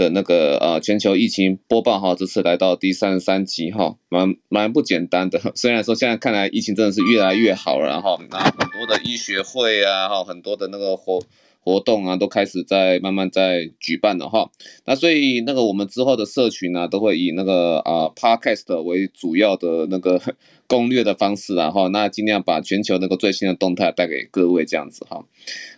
的那个呃全球疫情播报哈，这次来到第三十三集哈，蛮蛮不简单的。虽然说现在看来疫情真的是越来越好了，哈那很多的医学会啊哈，很多的那个活活动啊都开始在慢慢在举办了哈。那所以那个我们之后的社群呢、都会以那个啊、Podcast 为主要的那个 攻略的方式然后那尽量把全球那个最新的动态带给各位这样子哈。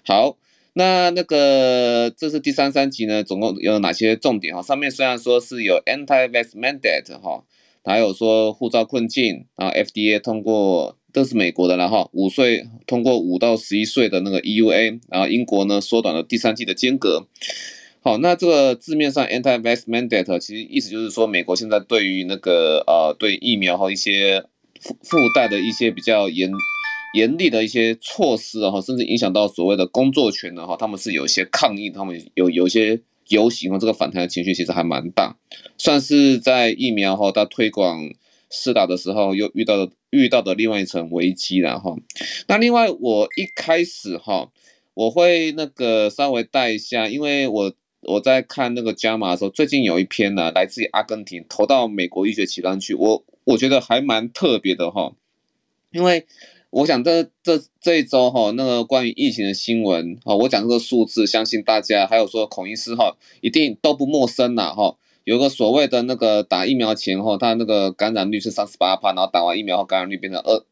好。那那个这是第三三集呢，总共有哪些重点哈？上面虽然说是有 anti-vax mandate 哈，还有说护照困境啊，FDA 通过这是美国的然后五岁通过五到十一岁的那个 EUA，然后英国呢缩短了第三季的间隔。好，那这个字面上 anti-vax mandate 其实意思就是说，美国现在对于那个呃对疫苗和一些附附带的一些比较严。严厉的一些措施啊，甚至影响到所谓的工作权的哈，他们是有一些抗议，他们有有一些游行啊，这个反弹的情绪其实还蛮大，算是在疫苗哈它推广试打的时候又遇到的遇到的另外一层危机了哈。那另外我一开始哈，我会那个稍微带一下，因为我我在看那个 JAMA 的时候，最近有一篇呢来自于阿根廷投到美国医学期刊去，我我觉得还蛮特别的哈，因为。我想这这这一周哈，那个关于疫情的新闻哈，我讲这个数字，相信大家还有说孔医师哈，一定都不陌生呐哈。有个所谓的那个打疫苗前后，他那个感染率是三十八趴，然后打完疫苗后感染率变成二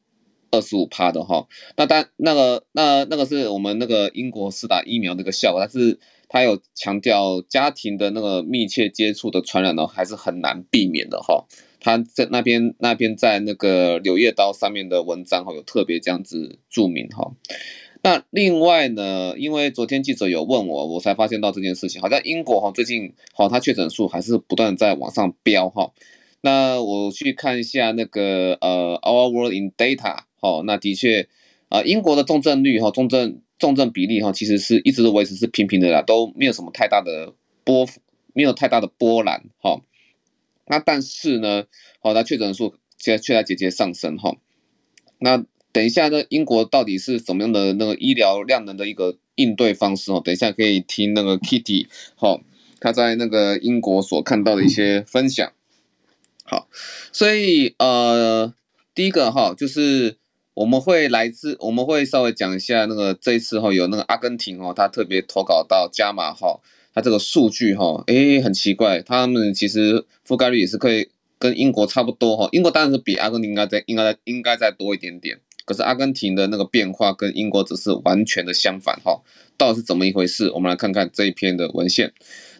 二十五趴的哈。那但那个那那个是我们那个英国是打疫苗那个效果，但是他有强调家庭的那个密切接触的传染呢，还是很难避免的哈。他在那边那边在那个《柳叶刀》上面的文章哈，有特别这样子注明哈。那另外呢，因为昨天记者有问我，我才发现到这件事情，好像英国哈最近好，它确诊数还是不断在往上飙哈。那我去看一下那个呃《Our World in Data》哈，那的确啊，英国的重症率哈，重症重症比例哈，其实是一直都维持是平平的啦，都没有什么太大的波，没有太大的波澜哈。那但是呢，好，那确诊数现在却在节节上升哈。那等一下呢，英国到底是怎么样的那个医疗量能的一个应对方式哦？等一下可以听那个 Kitty 好，他在那个英国所看到的一些分享。好，所以呃，第一个哈，就是我们会来自，我们会稍微讲一下那个这一次哈，有那个阿根廷哦，他特别投稿到加码哈。它这个数据哈，诶，很奇怪，他们其实覆盖率也是可以跟英国差不多哈。英国当然是比阿根廷应该在应该应该再多一点点，可是阿根廷的那个变化跟英国只是完全的相反哈。到底是怎么一回事？我们来看看这一篇的文献。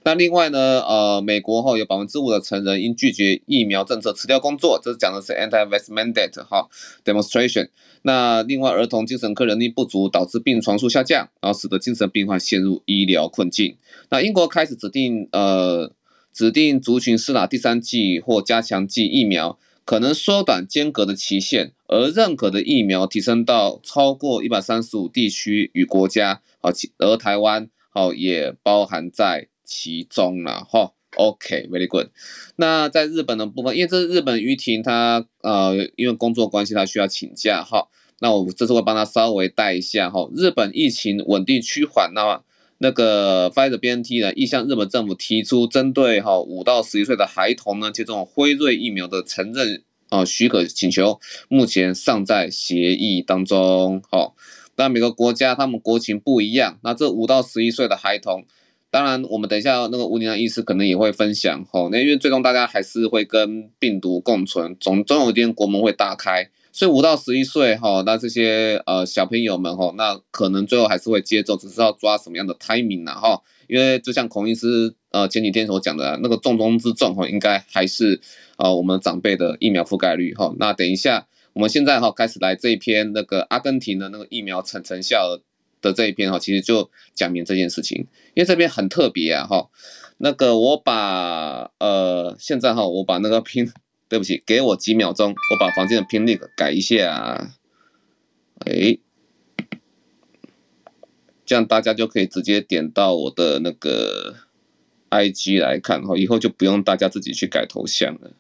那另外呢，呃，美国哈有百分之五的成人因拒绝疫苗政策辞掉工作，这是讲的是 anti-vax mandate 哈 demonstration。那另外，儿童精神科人力不足导致病床数下降，然后使得精神病患陷入医疗困境。那英国开始指定呃指定族群施打第三剂或加强剂疫苗，可能缩短间隔的期限，而认可的疫苗提升到超过一百三十五地区与国家，好，而台湾好也包含在。其中了哈，OK，very good。那在日本的部分，因为这是日本于婷他呃，因为工作关系他需要请假哈。那我这次会帮他稍微带一下哈。日本疫情稳定趋缓，那那个 Pfizer BNT 呢，意向日本政府提出针对哈五到十一岁的孩童呢接种辉瑞疫苗的承认啊许可请求，目前尚在协议当中。好，那每个国家他们国情不一样，那这五到十一岁的孩童。当然，我们等一下那个吴宁阳医师可能也会分享吼，那因为最终大家还是会跟病毒共存，总总有一天国门会大开，所以五到十一岁哈，那这些呃小朋友们哈，那可能最后还是会接种，只是要抓什么样的 timing 呢哈？因为就像孔医师呃前几天所讲的那个重中之重哈，应该还是呃我们长辈的疫苗覆盖率哈。那等一下，我们现在哈开始来这一篇那个阿根廷的那个疫苗成成效的这一篇哈，其实就讲明这件事情，因为这边很特别啊哈。那个我把呃现在哈，我把那个拼，对不起，给我几秒钟，我把房间的拼那个改一下，哎，这样大家就可以直接点到我的那个 IG 来看哈，以后就不用大家自己去改头像了。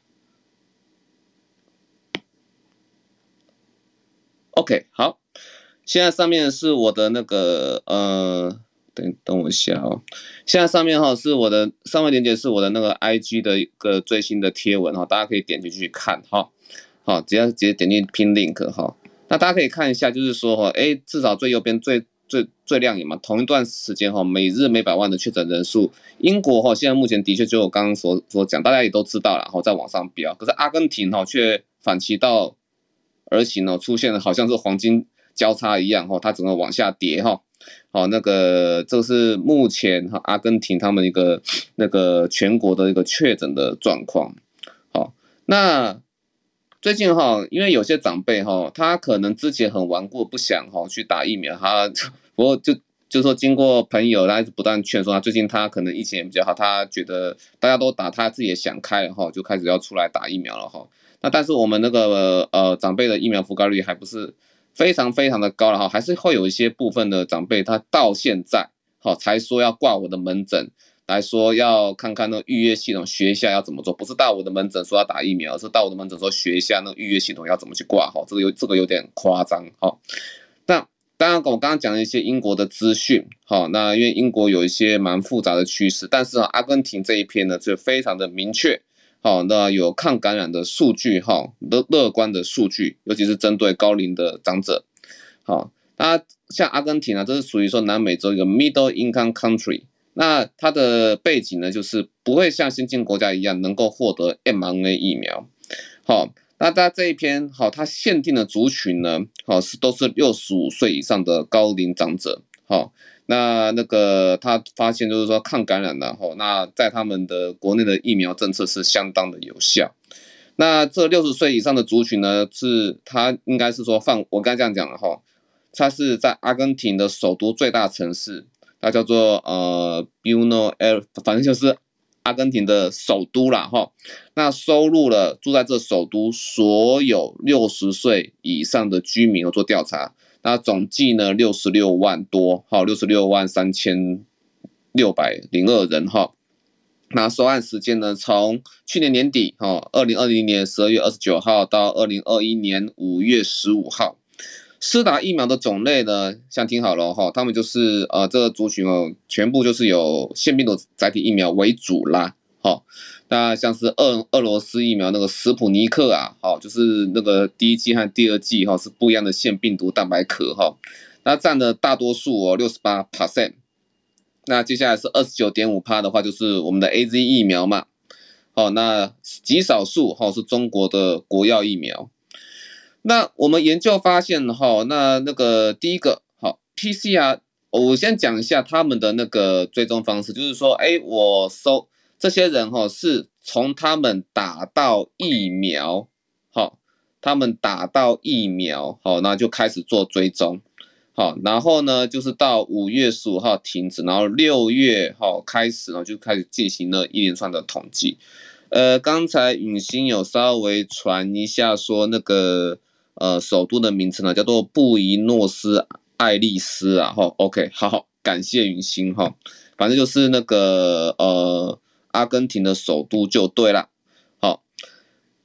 OK，好。现在上面是我的那个呃，等等我一下哦，现在上面哈是我的上面链接是我的那个 IG 的一个最新的贴文哈，大家可以点进去看哈，好，只要直接点进 pin link 哈，那大家可以看一下，就是说哈，哎，至少最右边最最最亮眼嘛，同一段时间哈，每日每百万的确诊人数，英国哈现在目前的确就我刚刚所所讲，大家也都知道了，然后在往上飙，可是阿根廷哈却反其道而行哦，出现了好像是黄金交叉一样哈，它整个往下跌哈。好，那个这是目前哈阿根廷他们一个那个全国的一个确诊的状况。好，那最近哈，因为有些长辈哈，他可能之前很顽固，不想哈去打疫苗，他不过就就说经过朋友来不断劝说他，最近他可能疫情也比较好，他觉得大家都打，他自己也想开了哈，就开始要出来打疫苗了哈。那但是我们那个呃长辈的疫苗覆盖率还不是。非常非常的高了哈，还是会有一些部分的长辈，他到现在好才说要挂我的门诊，来说要看看那预约系统，学一下要怎么做，不是到我的门诊说要打疫苗，而是到我的门诊说学一下那预约系统要怎么去挂哈，这个有这个有点夸张哈。那当然我刚刚讲了一些英国的资讯，哈，那因为英国有一些蛮复杂的趋势，但是阿根廷这一片呢就非常的明确。好，那有抗感染的数据，哈，乐乐观的数据，尤其是针对高龄的长者。好，那像阿根廷啊，这是属于说南美洲一个 middle income country，那它的背景呢，就是不会像先进国家一样能够获得 mRNA 疫苗。好，那它这一篇，好，它限定的族群呢，好是都是六十五岁以上的高龄长者。好。那那个他发现就是说抗感染的吼，那在他们的国内的疫苗政策是相当的有效。那这六十岁以上的族群呢，是他应该是说放我刚才这样讲了哈，他是在阿根廷的首都最大城市，它叫做呃 bueno a i r 反正就是阿根廷的首都啦哈。那收录了住在这首都所有六十岁以上的居民，做调查。那总计呢，六十六万多，好，六十六万三千六百零二人，哈。那收案时间呢，从去年年底，哈，二零二零年十二月二十九号到二零二一年五月十五号。施打疫苗的种类呢，像听好了，哈，他们就是呃，这个族群哦，全部就是有腺病毒载体疫苗为主啦。哈，那像是俄俄罗斯疫苗那个斯普尼克啊，好，就是那个第一剂和第二剂哈是不一样的腺病毒蛋白壳哈，那占的大多数哦六十八 percent，那接下来是二十九点五趴的话就是我们的 AZ 疫苗嘛，好，那极少数哈是中国的国药疫苗，那我们研究发现哈，那那个第一个好 PCR，我先讲一下他们的那个追踪方式，就是说，哎，我搜。这些人哈是从他们打到疫苗，好，他们打到疫苗，好，那就开始做追踪，好，然后呢就是到五月十五号停止，然后六月哈开始呢就开始进行了一连串的统计。呃，刚才允欣有稍微传一下说那个呃首都的名称呢叫做布宜诺斯艾利斯啊，哈，OK，好好，感谢允欣哈，反正就是那个呃。阿根廷的首都就对了，好，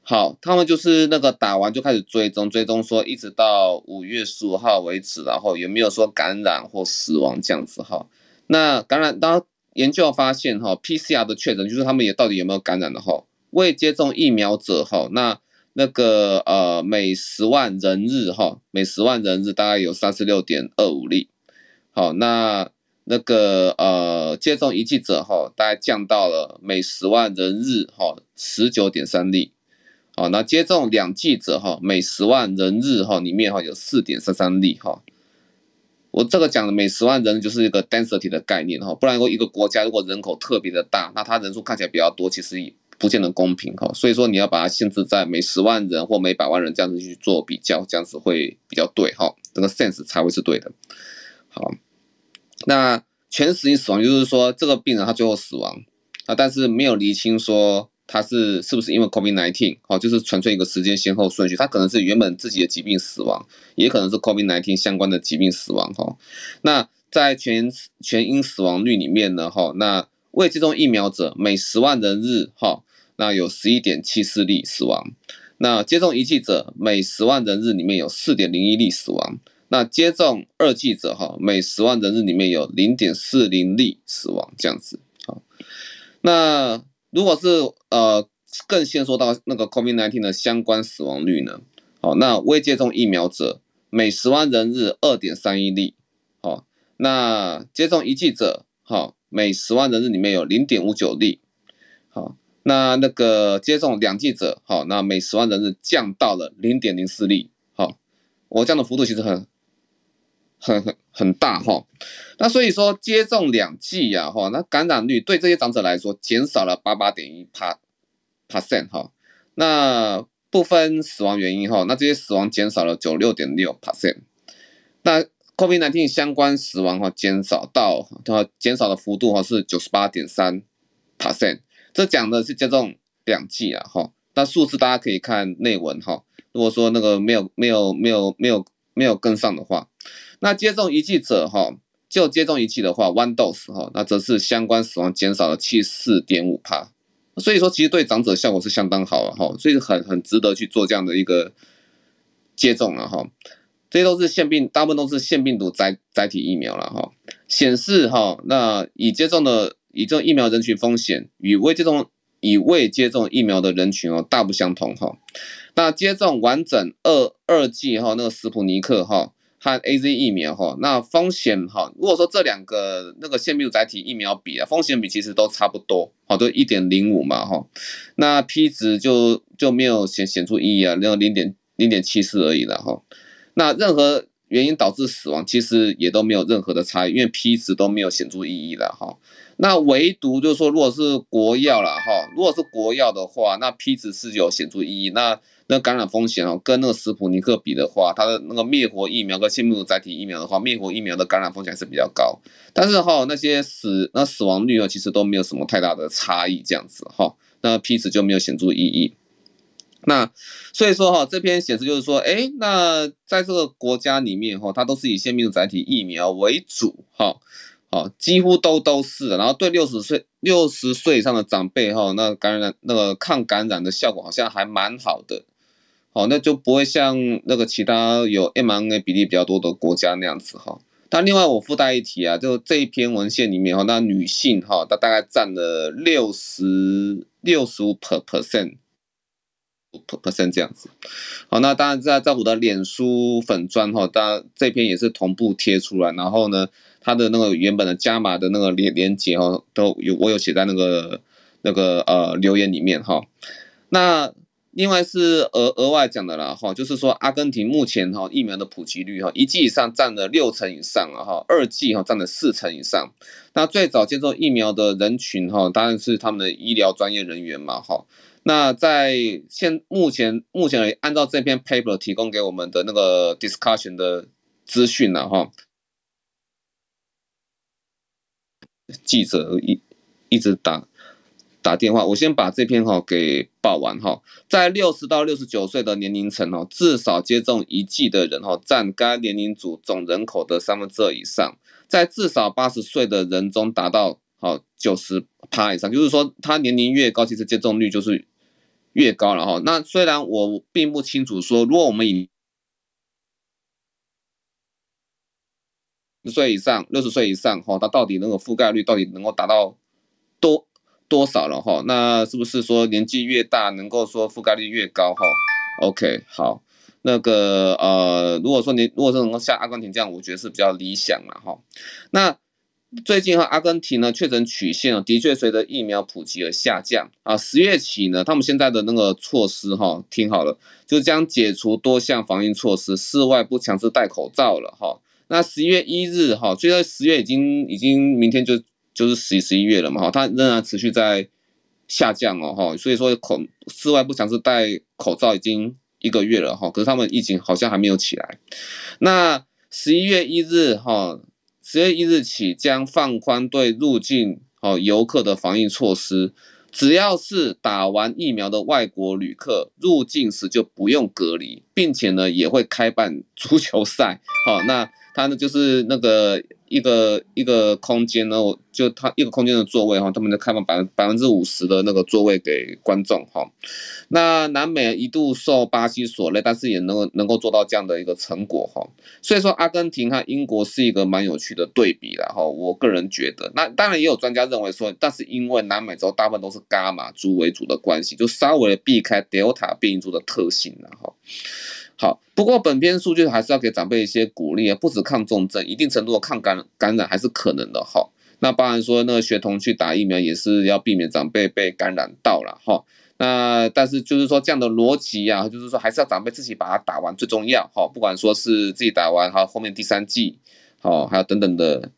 好，他们就是那个打完就开始追踪，追踪说一直到五月十五号为止，然后有没有说感染或死亡这样子哈？那感染，当研究发现哈，PCR 的确诊就是他们也到底有没有感染的哈？未接种疫苗者哈，那那个呃每十万人日哈，每十万人日大概有三十六点二五例，好，那。那个呃，接种一剂者哈，大概降到了每十万人日哈十九点三例，好，那接种两剂者哈，每十万人日哈里面哈有四点三三例哈。我这个讲的每十万人就是一个 density 的概念哈，不然说一个国家如果人口特别的大，那它人数看起来比较多，其实不见得公平哈。所以说你要把它限制在每十万人或每百万人这样子去做比较，这样子会比较对哈，这个 sense 才会是对的。好。那全死因死亡就是说，这个病人他最后死亡啊，但是没有厘清说他是是不是因为 COVID-19 哦，就是纯粹一个时间先后顺序，他可能是原本自己的疾病死亡，也可能是 COVID-19 相关的疾病死亡哈。那在全全因死亡率里面呢哈，那未接种疫苗者每十万人日哈，那有十一点七四例死亡，那接种一剂者每十万人日里面有四点零一例死亡。那接种二剂者哈，每十万人日里面有零点四零例死亡这样子。好，那如果是呃更先说到那个 COVID-19 的相关死亡率呢？好，那未接种疫苗者每十万人日二点三一例。好，那接种一剂者，好，每十万人日里面有零点五九例。好，那那个接种两剂者，好，那每十万人日降到了零点零四例。好，我这样的幅度其实很。很很很大哈，那所以说接种两剂呀哈，那感染率对这些长者来说减少了八八点一帕帕森哈，那不分死亡原因哈，那这些死亡减少了九六点六 percent，那 COVID-19 相关死亡哈减少到它减少的幅度哈是九十八点三帕森这讲的是接种两剂啊哈，那数字大家可以看内文哈，如果说那个没有没有没有没有没有跟上的话。那接种一剂者哈，就接种一剂的话，one dose 哈，那则是相关死亡减少了七十四点五帕，所以说其实对长者效果是相当好的哈，所以很很值得去做这样的一个接种了哈。这些都是腺病，大部分都是腺病毒载载体疫苗了哈，显示哈，那已接种的已接种疫苗人群风险与未接种已未接种疫苗的人群哦大不相同哈。那接种完整二二剂哈，那个斯普尼克哈。和 AZ 疫苗哈，那风险哈，如果说这两个那个腺病毒载体疫苗比啊，风险比其实都差不多，好，都一点零五嘛哈，那 P 值就就没有显显出意义啊，那个零点零点七四而已了哈，那任何原因导致死亡其实也都没有任何的差异，因为 P 值都没有显著意义了哈，那唯独就是说，如果是国药了哈，如果是国药的话，那 P 值是有显著意义，那。那感染风险哦，跟那个斯普尼克比的话，它的那个灭活疫苗跟腺病毒载体疫苗的话，灭活疫苗的感染风险是比较高。但是哈，那些死那死亡率啊，其实都没有什么太大的差异，这样子哈，那 P 值就没有显著意义。那所以说哈，这篇显示就是说，哎，那在这个国家里面哈，它都是以腺病毒载体疫苗为主哈，哦，几乎都都是。然后对六十岁六十岁以上的长辈哈，那感染那个抗感染的效果好像还蛮好的。好，那就不会像那个其他有 mRNA 比例比较多的国家那样子哈。但另外我附带一提啊，就这一篇文献里面哈，那女性哈，它大概占了六十六十五 per percent per percent 这样子。好，那当然在在我的脸书粉专哈，当然这篇也是同步贴出来，然后呢，它的那个原本的加码的那个连连接哈，都有我有写在那个那个呃留言里面哈。那另外是额额外讲的啦哈，就是说阿根廷目前哈疫苗的普及率哈一剂以上占了六成以上了哈，二剂哈占了四成以上。那最早接种疫苗的人群哈，当然是他们的医疗专业人员嘛哈。那在现目前目前按照这篇 paper 提供给我们的那个 discussion 的资讯了哈，记者一一直打。打电话，我先把这篇哈给报完哈。在六十到六十九岁的年龄层哦，至少接种一剂的人哈，占该年龄组总人口的三分之二以上。在至少八十岁的人中达到好九十趴以上，就是说他年龄越高，其实接种率就是越高了哈。那虽然我并不清楚说，如果我们以十岁以上、六十岁以上哈，它到底那个覆盖率到底能够达到多？多少了哈？那是不是说年纪越大，能够说覆盖率越高哈？OK，好，那个呃，如果说你如果说能够像阿根廷这样，我觉得是比较理想了哈。那最近哈，阿根廷呢确诊曲线的确随着疫苗普及而下降啊。十月起呢，他们现在的那个措施哈，听好了，就将解除多项防疫措施，室外不强制戴口罩了哈。那十一月一日哈，虽然十月已经已经明天就。就是十十一月了嘛，哈，它仍然持续在下降哦，哈，所以说口室外不强制戴口罩已经一个月了，哈，可是他们疫情好像还没有起来。那十一月一日，哈，十月一日起将放宽对入境哦游客的防疫措施，只要是打完疫苗的外国旅客入境时就不用隔离，并且呢也会开办足球赛，哈，那它呢就是那个。一个一个空间呢，我就它一个空间的座位哈，他们就开放百分百分之五十的那个座位给观众哈。那南美一度受巴西所累，但是也能够能够做到这样的一个成果哈。所以说，阿根廷和英国是一个蛮有趣的对比啦哈。我个人觉得，那当然也有专家认为说，但是因为南美洲大部分都是伽马株为主的关系，就稍微避开德尔塔变异株的特性了哈。好，不过本篇数据还是要给长辈一些鼓励啊，不止抗重症，一定程度的抗感感染还是可能的哈。那当然说，那个学童去打疫苗也是要避免长辈被感染到了哈。那但是就是说这样的逻辑啊，就是说还是要长辈自己把它打完最重要哈。不管说是自己打完哈，后面第三剂，好，还有等等的。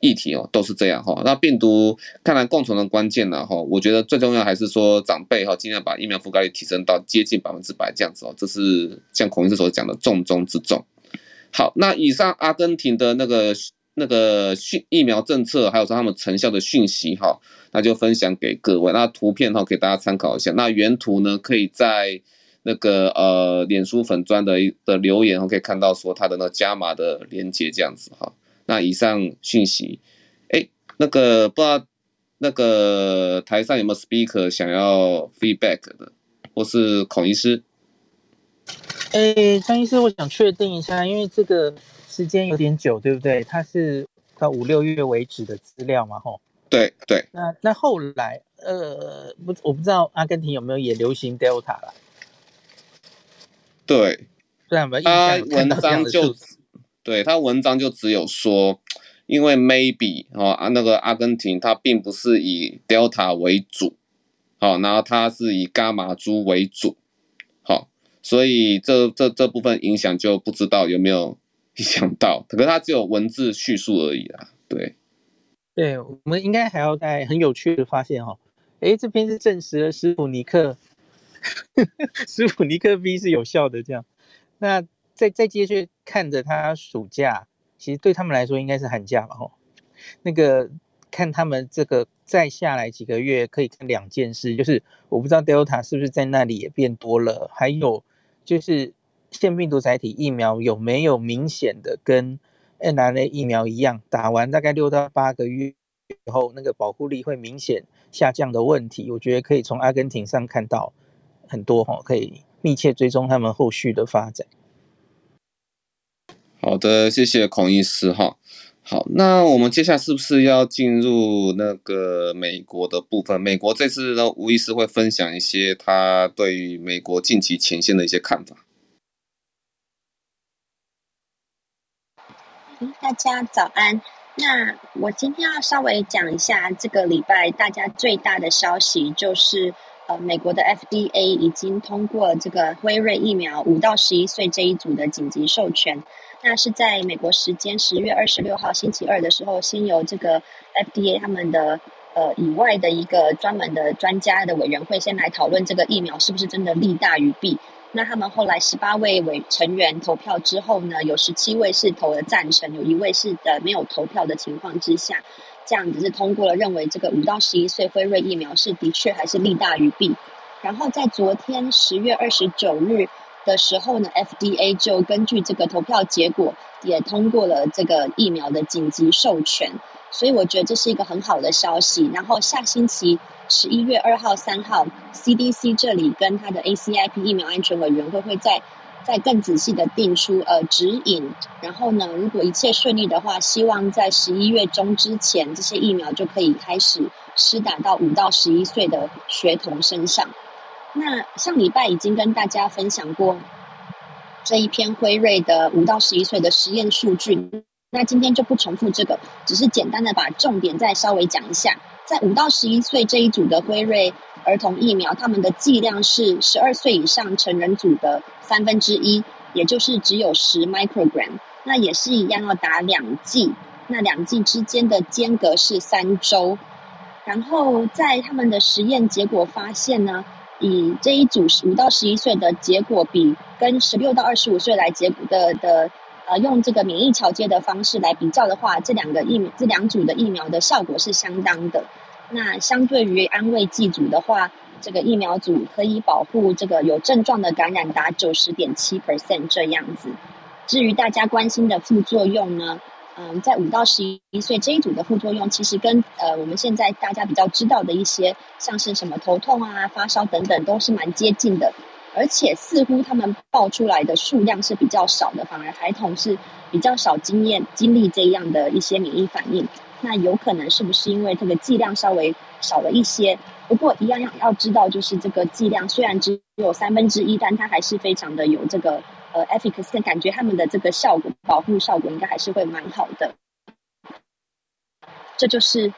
议题哦，都是这样哈。那病毒看来共存的关键呢哈，我觉得最重要还是说长辈哈，尽量把疫苗覆盖率提升到接近百分之百这样子哦。这是像孔医师所讲的重中之重。好，那以上阿根廷的那个那个讯疫苗政策，还有说他们成效的讯息哈，那就分享给各位。那图片哈，给大家参考一下。那原图呢，可以在那个呃脸书粉专的的留言，我可以看到说它的那个加码的连接这样子哈。那以上讯息，哎，那个不知道那个台上有没有 speaker 想要 feedback 的，或是孔医师？哎，张医师，我想确定一下，因为这个时间有点久，对不对？它是到五六月为止的资料嘛，吼。对对。那那后来，呃，不，我不知道阿根廷有没有也流行 Delta 了。对。对啊，他文章就。对，他文章就只有说，因为 maybe 哦啊那个阿根廷它并不是以 Delta 为主，好，然后它是以伽马株为主，好，所以这这这部分影响就不知道有没有 影响到，可是它只有文字叙述而已啦。对，对，我们应该还要再很有趣的发现哈，诶，这篇是证实了斯普尼克，斯普尼克 V 是有效的，这样，那。再再接续看着他暑假，其实对他们来说应该是寒假吧？吼，那个看他们这个再下来几个月，可以看两件事，就是我不知道 Delta 是不是在那里也变多了，还有就是腺病毒载体疫苗有没有明显的跟 mRNA 疫苗一样，打完大概六到八个月以后，那个保护力会明显下降的问题，我觉得可以从阿根廷上看到很多哈，可以密切追踪他们后续的发展。好的，谢谢孔医师哈。好，那我们接下来是不是要进入那个美国的部分？美国这次呢，吴医师会分享一些他对于美国近期前线的一些看法。大家早安。那我今天要稍微讲一下这个礼拜大家最大的消息，就是呃，美国的 FDA 已经通过这个辉瑞疫苗五到十一岁这一组的紧急授权。那是在美国时间十月二十六号星期二的时候，先由这个 FDA 他们的呃以外的一个专门的专家的委员会先来讨论这个疫苗是不是真的利大于弊。那他们后来十八位委成员投票之后呢，有十七位是投了赞成，有一位是的没有投票的情况之下，这样子是通过了，认为这个五到十一岁辉瑞疫苗是的确还是利大于弊。然后在昨天十月二十九日。的时候呢，FDA 就根据这个投票结果，也通过了这个疫苗的紧急授权，所以我觉得这是一个很好的消息。然后下星期十一月二号、三号，CDC 这里跟他的 ACIP 疫苗安全委员会会再再更仔细的定出呃指引。然后呢，如果一切顺利的话，希望在十一月中之前，这些疫苗就可以开始施打到五到十一岁的学童身上。那上礼拜已经跟大家分享过这一篇辉瑞的五到十一岁的实验数据，那今天就不重复这个，只是简单的把重点再稍微讲一下。在五到十一岁这一组的辉瑞儿童疫苗，他们的剂量是十二岁以上成人组的三分之一，也就是只有十 microgram。那也是一样要打两剂，那两剂之间的间隔是三周。然后在他们的实验结果发现呢，以这一组十五到十一岁的结果比跟十六到二十五岁来结果的的呃用这个免疫桥接的方式来比较的话，这两个疫这两组的疫苗的效果是相当的。那相对于安慰剂组的话，这个疫苗组可以保护这个有症状的感染达九十点七 percent 这样子。至于大家关心的副作用呢，嗯，在五到十一岁这一组的副作用，其实跟呃我们现在大家比较知道的一些，像是什么头痛啊、发烧等等，都是蛮接近的。而且似乎他们报出来的数量是比较少的，反而孩童是比较少经验经历这样的一些免疫反应。那有可能是不是因为这个剂量稍微少了一些？不过一样要要知道，就是这个剂量虽然只有三分之一，但它还是非常的有这个呃 efficacy，感觉他们的这个效果保护效果应该还是会蛮好的。这就是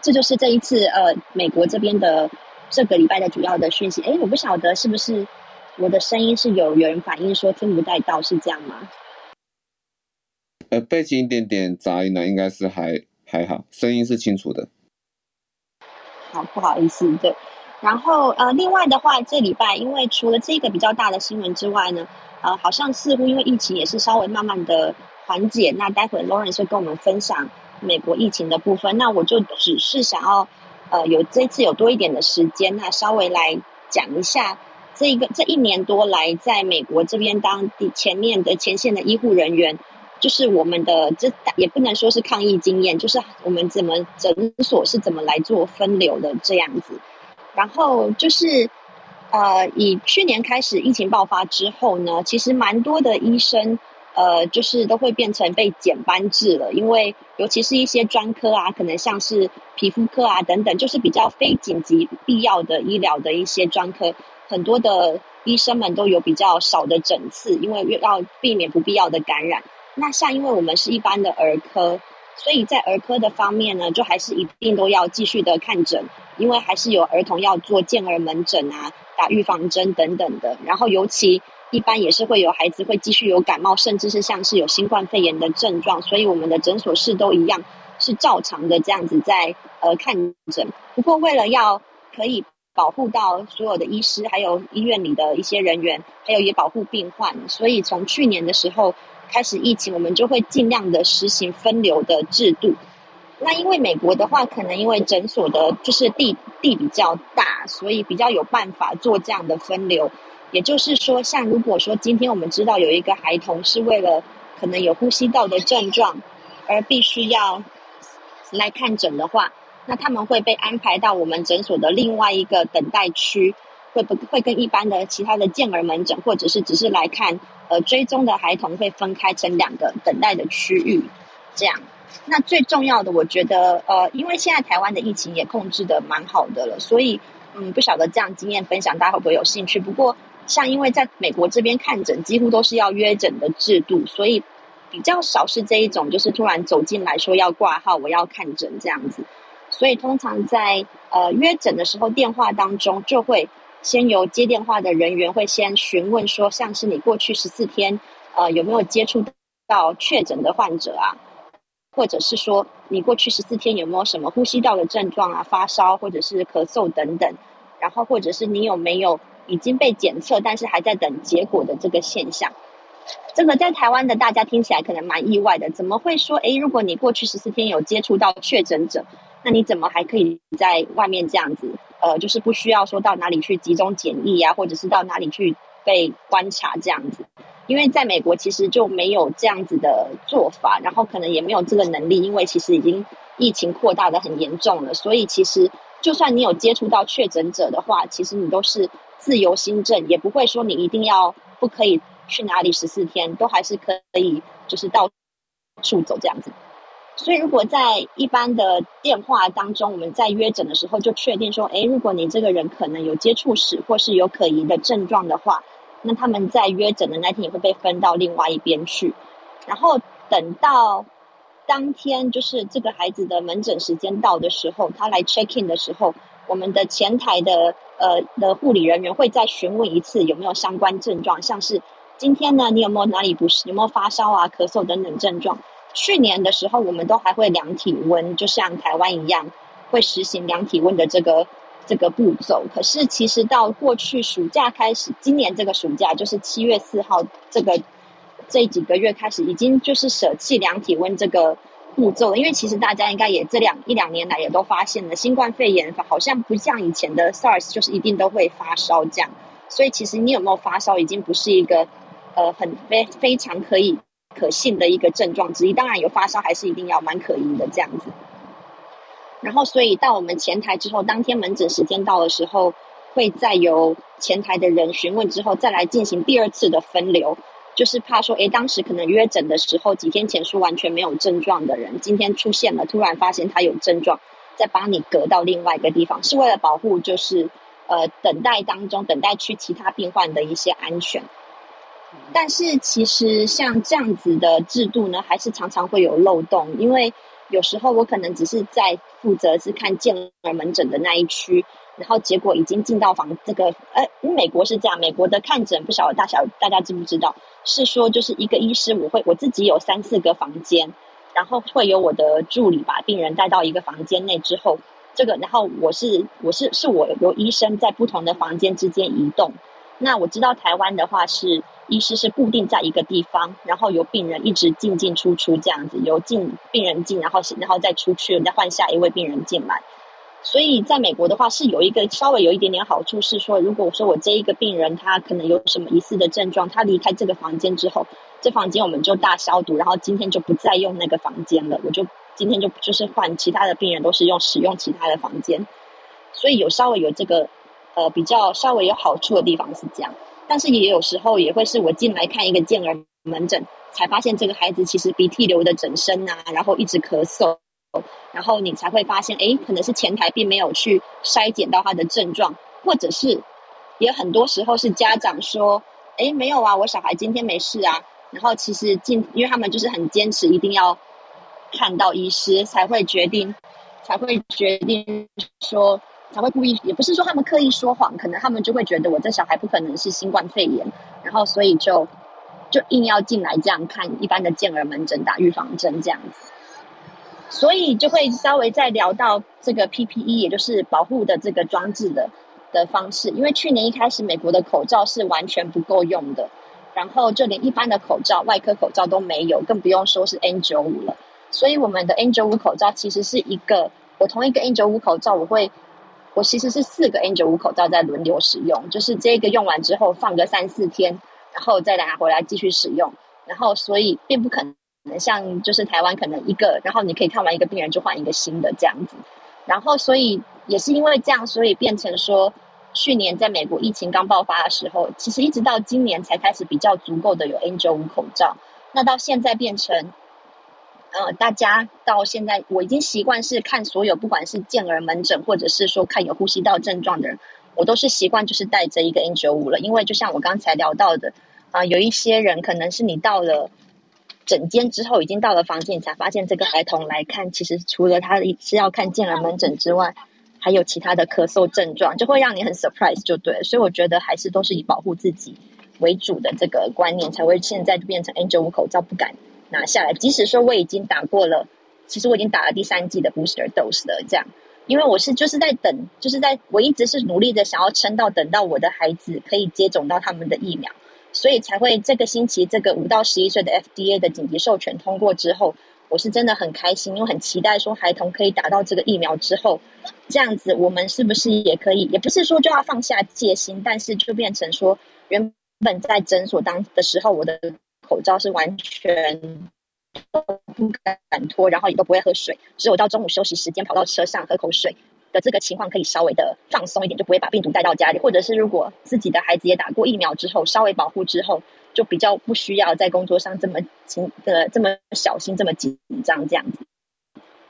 这就是这一次呃美国这边的。这个礼拜的主要的讯息，哎，我不晓得是不是我的声音是有有人反映说听不太到，是这样吗？呃，背景一点点杂音呢，应该是还还好，声音是清楚的。好，不好意思，对。然后呃，另外的话，这礼拜因为除了这个比较大的新闻之外呢，呃，好像似乎因为疫情也是稍微慢慢的缓解，那待会 Lawrence 会跟我们分享美国疫情的部分，那我就只是想要。呃，有这次有多一点的时间，那稍微来讲一下这一个这一年多来在美国这边当地前面的前线的医护人员，就是我们的这也不能说是抗疫经验，就是我们怎么诊所是怎么来做分流的这样子。然后就是呃，以去年开始疫情爆发之后呢，其实蛮多的医生。呃，就是都会变成被减班制了，因为尤其是一些专科啊，可能像是皮肤科啊等等，就是比较非紧急必要的医疗的一些专科，很多的医生们都有比较少的诊次，因为要避免不必要的感染。那像因为我们是一般的儿科，所以在儿科的方面呢，就还是一定都要继续的看诊，因为还是有儿童要做健儿门诊啊，打预防针等等的，然后尤其。一般也是会有孩子会继续有感冒，甚至是像是有新冠肺炎的症状，所以我们的诊所室都一样是照常的这样子在呃看诊。不过为了要可以保护到所有的医师，还有医院里的一些人员，还有也保护病患，所以从去年的时候开始疫情，我们就会尽量的实行分流的制度。那因为美国的话，可能因为诊所的就是地地比较大，所以比较有办法做这样的分流。也就是说，像如果说今天我们知道有一个孩童是为了可能有呼吸道的症状而必须要来看诊的话，那他们会被安排到我们诊所的另外一个等待区，会不会跟一般的其他的健儿门诊或者是只是来看呃追踪的孩童会分开成两个等待的区域，这样。那最重要的，我觉得呃，因为现在台湾的疫情也控制的蛮好的了，所以嗯，不晓得这样经验分享大家会不会有兴趣？不过。像因为在美国这边看诊几乎都是要约诊的制度，所以比较少是这一种，就是突然走进来说要挂号，我要看诊这样子。所以通常在呃约诊的时候，电话当中就会先由接电话的人员会先询问说，像是你过去十四天呃有没有接触到确诊的患者啊，或者是说你过去十四天有没有什么呼吸道的症状啊，发烧或者是咳嗽等等，然后或者是你有没有。已经被检测，但是还在等结果的这个现象，这个在台湾的大家听起来可能蛮意外的。怎么会说，诶，如果你过去十四天有接触到确诊者，那你怎么还可以在外面这样子？呃，就是不需要说到哪里去集中检疫啊，或者是到哪里去被观察这样子？因为在美国其实就没有这样子的做法，然后可能也没有这个能力，因为其实已经疫情扩大的很严重了，所以其实就算你有接触到确诊者的话，其实你都是。自由心证，也不会说你一定要不可以去哪里十四天，都还是可以，就是到处走这样子。所以如果在一般的电话当中，我们在约诊的时候就确定说，诶，如果你这个人可能有接触史或是有可疑的症状的话，那他们在约诊的那天也会被分到另外一边去。然后等到当天就是这个孩子的门诊时间到的时候，他来 check in 的时候，我们的前台的。呃的护理人员会再询问一次有没有相关症状，像是今天呢，你有没有哪里不适，有没有发烧啊、咳嗽等等症状？去年的时候，我们都还会量体温，就像台湾一样，会实行量体温的这个这个步骤。可是其实到过去暑假开始，今年这个暑假就是七月四号这个这几个月开始，已经就是舍弃量体温这个。步骤了，因为其实大家应该也这两一两年来也都发现了，新冠肺炎好像不像以前的 SARS，就是一定都会发烧这样。所以其实你有没有发烧，已经不是一个呃很非非常可以可信的一个症状之一。当然有发烧还是一定要蛮可疑的这样子。然后所以到我们前台之后，当天门诊时间到的时候，会再由前台的人询问之后，再来进行第二次的分流。就是怕说，诶，当时可能约诊的时候，几天前是完全没有症状的人，今天出现了，突然发现他有症状，再把你隔到另外一个地方，是为了保护，就是呃，等待当中等待区其他病患的一些安全。但是其实像这样子的制度呢，还是常常会有漏洞，因为有时候我可能只是在负责是看健儿门诊的那一区。然后结果已经进到房这个，呃，美国是这样，美国的看诊不晓得大小大家知不知道？是说就是一个医师，我会我自己有三四个房间，然后会有我的助理把病人带到一个房间内之后，这个然后我是我是是我由医生在不同的房间之间移动。那我知道台湾的话是医师是固定在一个地方，然后由病人一直进进出出这样子，由进病人进，然后然后再出去，再换下一位病人进来。所以，在美国的话，是有一个稍微有一点点好处，是说，如果说我这一个病人他可能有什么疑似的症状，他离开这个房间之后，这房间我们就大消毒，然后今天就不再用那个房间了，我就今天就就是换其他的病人都是用使用其他的房间，所以有稍微有这个呃比较稍微有好处的地方是这样，但是也有时候也会是我进来看一个健儿门诊，才发现这个孩子其实鼻涕流的整身啊，然后一直咳嗽。然后你才会发现，哎，可能是前台并没有去筛检到他的症状，或者是也很多时候是家长说，哎，没有啊，我小孩今天没事啊。然后其实进，因为他们就是很坚持，一定要看到医师才会决定，才会决定说，才会故意，也不是说他们刻意说谎，可能他们就会觉得我这小孩不可能是新冠肺炎，然后所以就就硬要进来这样看一般的健儿门诊打预防针这样子。所以就会稍微再聊到这个 PPE，也就是保护的这个装置的的方式。因为去年一开始，美国的口罩是完全不够用的，然后就连一般的口罩、外科口罩都没有，更不用说是 N95 了。所以我们的 N95 口罩其实是一个，我同一个 N95 口罩，我会，我其实是四个 N95 口罩在轮流使用，就是这个用完之后放个三四天，然后再拿回来继续使用，然后所以并不可能。像就是台湾可能一个，然后你可以看完一个病人就换一个新的这样子，然后所以也是因为这样，所以变成说，去年在美国疫情刚爆发的时候，其实一直到今年才开始比较足够的有 N95 口罩，那到现在变成，呃，大家到现在我已经习惯是看所有不管是健儿门诊或者是说看有呼吸道症状的人，我都是习惯就是带着一个 N95 了，因为就像我刚才聊到的，啊、有一些人可能是你到了。诊间之后，已经到了房间，你才发现这个孩童来看，其实除了他是要看健儿门诊之外，还有其他的咳嗽症状，就会让你很 surprise，就对。所以我觉得还是都是以保护自己为主的这个观念，才会现在就变成 N95 口罩不敢拿下来。即使说我已经打过了，其实我已经打了第三剂的 booster dose 了，这样，因为我是就是在等，就是在我一直是努力的想要撑到等到我的孩子可以接种到他们的疫苗。所以才会这个星期这个五到十一岁的 FDA 的紧急授权通过之后，我是真的很开心，因为很期待说孩童可以打到这个疫苗之后，这样子我们是不是也可以？也不是说就要放下戒心，但是就变成说原本在诊所当的时候，我的口罩是完全都不敢脱，然后也都不会喝水，只有到中午休息时间跑到车上喝口水。的这个情况可以稍微的放松一点，就不会把病毒带到家里，或者是如果自己的孩子也打过疫苗之后，稍微保护之后，就比较不需要在工作上这么紧的这么小心、这么紧张这样子。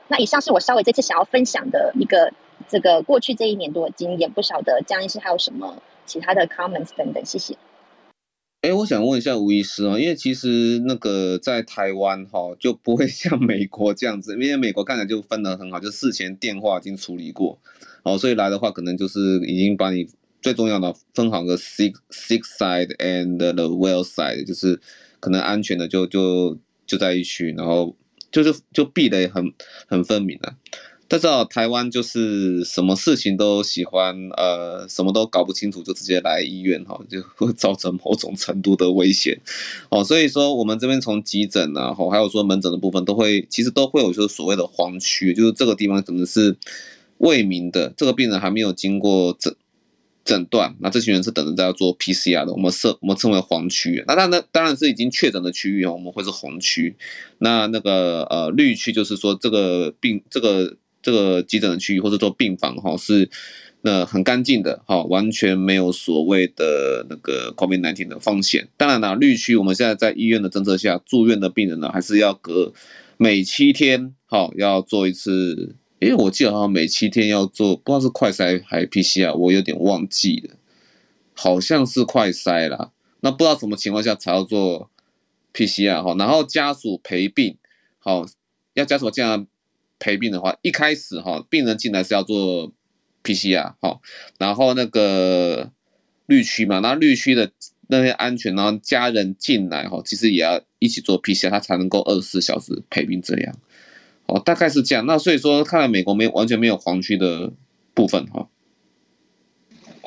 那以上是我稍微这次想要分享的一个这个过去这一年多的经验，不晓得江医师还有什么其他的 comments 等等，谢谢。哎，我想问一下吴医师啊，因为其实那个在台湾哈就不会 像美国这样子，因为美国看起来就分得很好，就事前电话已经处理过，哦，所以来的话可能就是已经把你最重要的分好个 sick sick side and the well side，就是可能安全的就就就在一区，然后就是就避得很很分明了。但是哦，台湾就是什么事情都喜欢，呃，什么都搞不清楚就直接来医院哈，就会造成某种程度的危险，哦，所以说我们这边从急诊啊，还有说门诊的部分，都会其实都会有就是所谓的黄区，就是这个地方可能是未明的，这个病人还没有经过诊诊断，那这群人是等着在要做 PCR 的，我们设我们称为黄区。那当然当然是已经确诊的区域哦，我们会是红区。那那个呃绿区就是说这个病这个这个急诊的区域或者做病房哈是那很干净的哈，完全没有所谓的那个 COVID-19 的风险。当然了，绿区我们现在在医院的政策下，住院的病人呢还是要隔每七天哈要做一次。因为我记得好像每七天要做，不知道是快筛还是 PCR，我有点忘记了，好像是快筛啦。那不知道什么情况下才要做 PCR 哈？然后家属陪病，好，要家属这样陪病的话，一开始哈，病人进来是要做 PCR 哈，然后那个绿区嘛，那绿区的那些安全，然后家人进来哈，其实也要一起做 PCR，他才能够二十四小时陪病这样。哦，大概是这样。那所以说，看来美国没完全没有黄区的部分哈。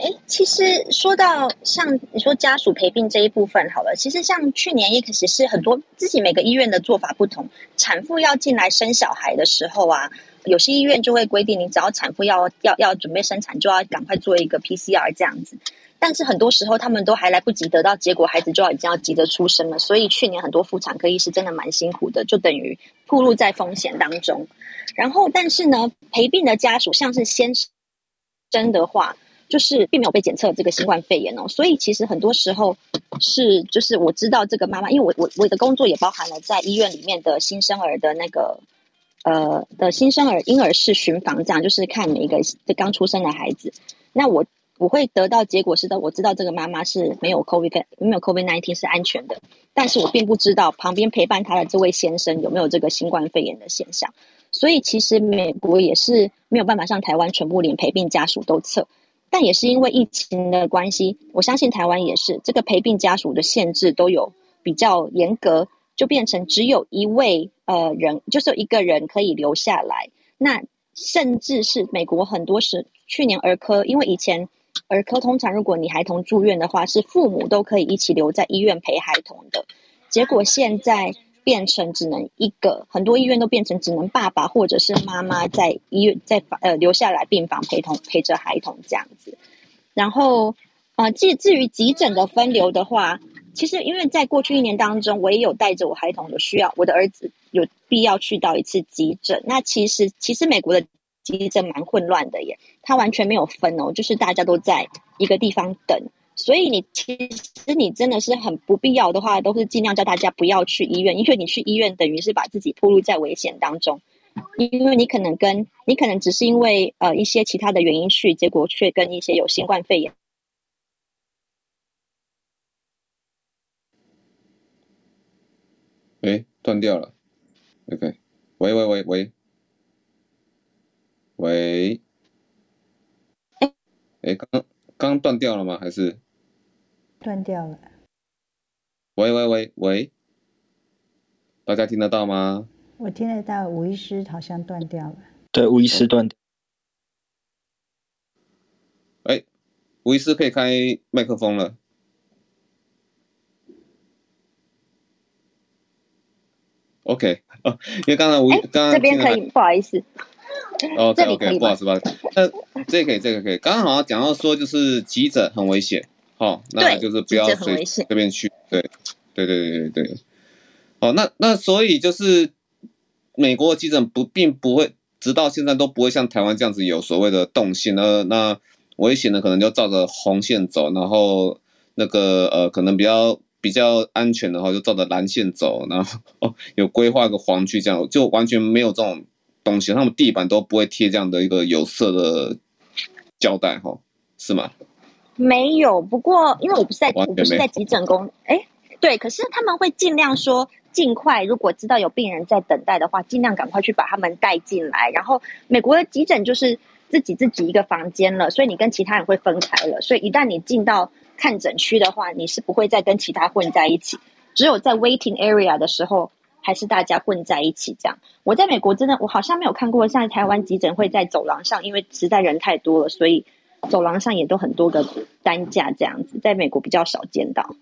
哎，其实说到像你说家属陪病这一部分好了，其实像去年也可是是很多自己每个医院的做法不同。产妇要进来生小孩的时候啊，有些医院就会规定，你只要产妇要要要准备生产，就要赶快做一个 PCR 这样子。但是很多时候他们都还来不及得到结果，孩子就要已经要急着出生了。所以去年很多妇产科医师真的蛮辛苦的，就等于暴露在风险当中。然后，但是呢，陪病的家属像是先生的话，就是并没有被检测这个新冠肺炎哦。所以其实很多时候是就是我知道这个妈妈，因为我我我的工作也包含了在医院里面的新生儿的那个呃的新生儿婴儿室巡房，这样就是看每一个这刚出生的孩子。那我。我会得到结果是的，我知道这个妈妈是没有 COVID 没有 COVID-19 是安全的，但是我并不知道旁边陪伴她的这位先生有没有这个新冠肺炎的现象，所以其实美国也是没有办法像台湾全部连陪病家属都测，但也是因为疫情的关系，我相信台湾也是这个陪病家属的限制都有比较严格，就变成只有一位呃人，就是一个人可以留下来，那甚至是美国很多是去年儿科，因为以前。儿科通常，如果你孩童住院的话，是父母都可以一起留在医院陪孩童的。结果现在变成只能一个，很多医院都变成只能爸爸或者是妈妈在医院在呃留下来病房陪同陪着孩童这样子。然后呃，至至于急诊的分流的话，其实因为在过去一年当中，我也有带着我孩童有需要，我的儿子有必要去到一次急诊。那其实其实美国的。急诊蛮混乱的耶，它完全没有分哦，就是大家都在一个地方等，所以你其实你真的是很不必要的话，都是尽量叫大家不要去医院，因为你去医院等于是把自己暴露在危险当中，因为你可能跟你可能只是因为呃一些其他的原因去，结果却跟一些有新冠肺炎。哎，断掉了，OK，喂喂喂喂。喂，哎，刚刚断掉了吗？还是断掉了？喂喂喂喂，大家听得到吗？我听得到，吴医师好像断掉了。对，吴医师断掉。哎，吴医师可以开麦克风了。OK，哦，因为刚才吴，刚刚这边可以，不好意思。哦，OK OK，不好意思，不好意思。那这个可以，这个可以。刚刚好像讲到说，就是急诊很危险，好，那就是不要随随便去。对，对对对对对。哦，那那所以就是美国的急诊不并不会，直到现在都不会像台湾这样子有所谓的动线。那那危险的可能就照着红线走，然后那个呃可能比较比较安全的话就照着蓝线走，然后哦 有规划个黄区这样，就完全没有这种。东西，他们地板都不会贴这样的一个有色的胶带，哈，是吗？没有，不过因为我不是在，我不是在急诊工，哎，对，可是他们会尽量说尽快，如果知道有病人在等待的话，尽量赶快去把他们带进来。然后美国的急诊就是自己自己一个房间了，所以你跟其他人会分开了。所以一旦你进到看诊区的话，你是不会再跟其他混在一起，只有在 waiting area 的时候。还是大家混在一起这样。我在美国真的，我好像没有看过像台湾急诊会在走廊上，因为实在人太多了，所以走廊上也都很多个担架这样子。在美国比较少见到。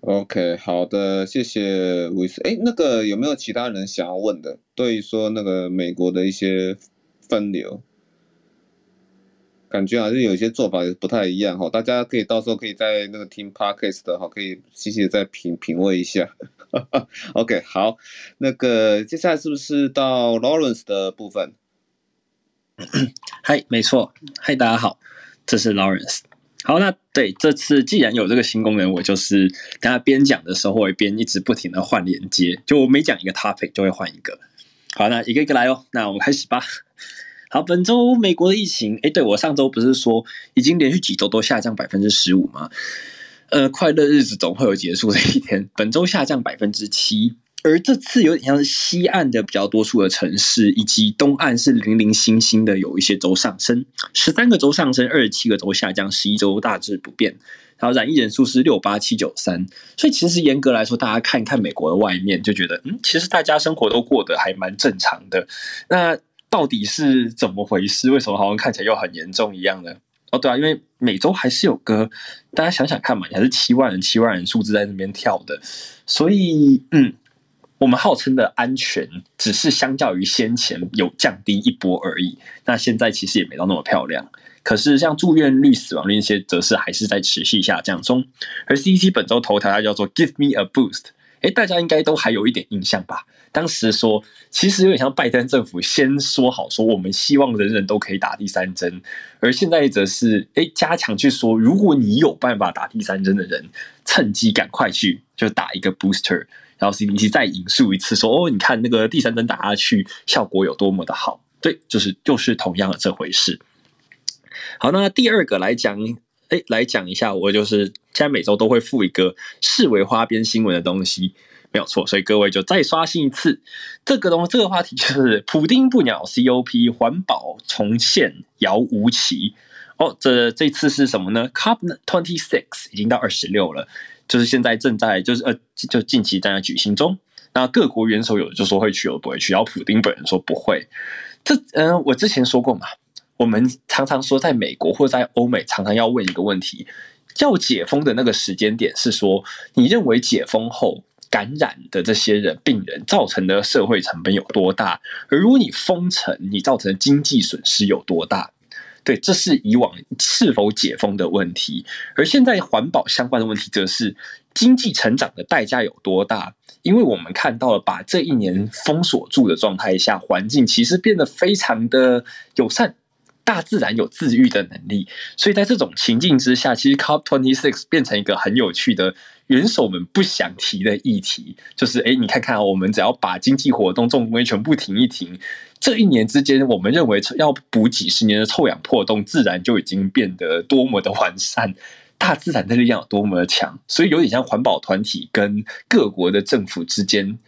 OK，好的，谢谢吴医师。哎，那个有没有其他人想要问的？对于说那个美国的一些分流。感觉好像有一些做法不太一样哈，大家可以到时候可以在那个听 podcast 的哈，可以细细的再品品味一下。OK，好，那个接下来是不是到 Lawrence 的部分？嗨，没错，嗨，大家好，这是 Lawrence。好，那对这次既然有这个新功能，我就是跟他边讲的时候会边一直不停的换连接，就我每讲一个 topic 就会换一个。好，那一个一个来哦，那我们开始吧。好，本周美国的疫情，哎，对，我上周不是说已经连续几周都下降百分之十五吗？呃，快乐日子总会有结束的一天。本周下降百分之七，而这次有点像是西岸的比较多数的城市，以及东岸是零零星星的有一些州上升，十三个州上升，二十七个州下降，十一州大致不变。然后染疫人数是六八七九三，所以其实严格来说，大家看一看美国的外面，就觉得嗯，其实大家生活都过得还蛮正常的。那到底是怎么回事？为什么好像看起来又很严重一样呢？哦，对啊，因为每周还是有个，大家想想看嘛，还是七万人、七万人数字在那边跳的，所以嗯，我们号称的安全，只是相较于先前有降低一波而已。那现在其实也没到那么漂亮，可是像住院率、死亡率那些，则是还是在持续下降中。而 CDC 本周头条它叫做 “Give me a boost”。哎，大家应该都还有一点印象吧？当时说，其实有点像拜登政府先说好说，我们希望人人都可以打第三针，而现在则是哎加强去说，如果你有办法打第三针的人，趁机赶快去就打一个 booster，然后 C P C 再引述一次说，哦，你看那个第三针打下去效果有多么的好，对，就是就是同样的这回事。好，那第二个来讲。哎，来讲一下，我就是现在每周都会附一个视为花边新闻的东西，没有错，所以各位就再刷新一次这个东。这个话题就是普丁不鸟 COP，环保重现遥无期。哦，这这次是什么呢？COP twenty six 已经到二十六了，就是现在正在就是呃就近期正在举行中。那各国元首有的就说会去，有的不会去，然后普丁本人说不会。这嗯、我之前说过嘛。我们常常说，在美国或在欧美，常常要问一个问题：要解封的那个时间点是说，你认为解封后感染的这些人、病人造成的社会成本有多大？而如果你封城，你造成的经济损失有多大？对，这是以往是否解封的问题。而现在环保相关的问题，则是经济成长的代价有多大？因为我们看到了，把这一年封锁住的状态下，环境其实变得非常的友善。大自然有自愈的能力，所以在这种情境之下，其实 COP26 变成一个很有趣的元首们不想提的议题。就是，哎，你看看，我们只要把经济活动重规全部停一停，这一年之间，我们认为要补几十年的臭氧破洞，自然就已经变得多么的完善，大自然的力量有多么的强。所以，有点像环保团体跟各国的政府之间。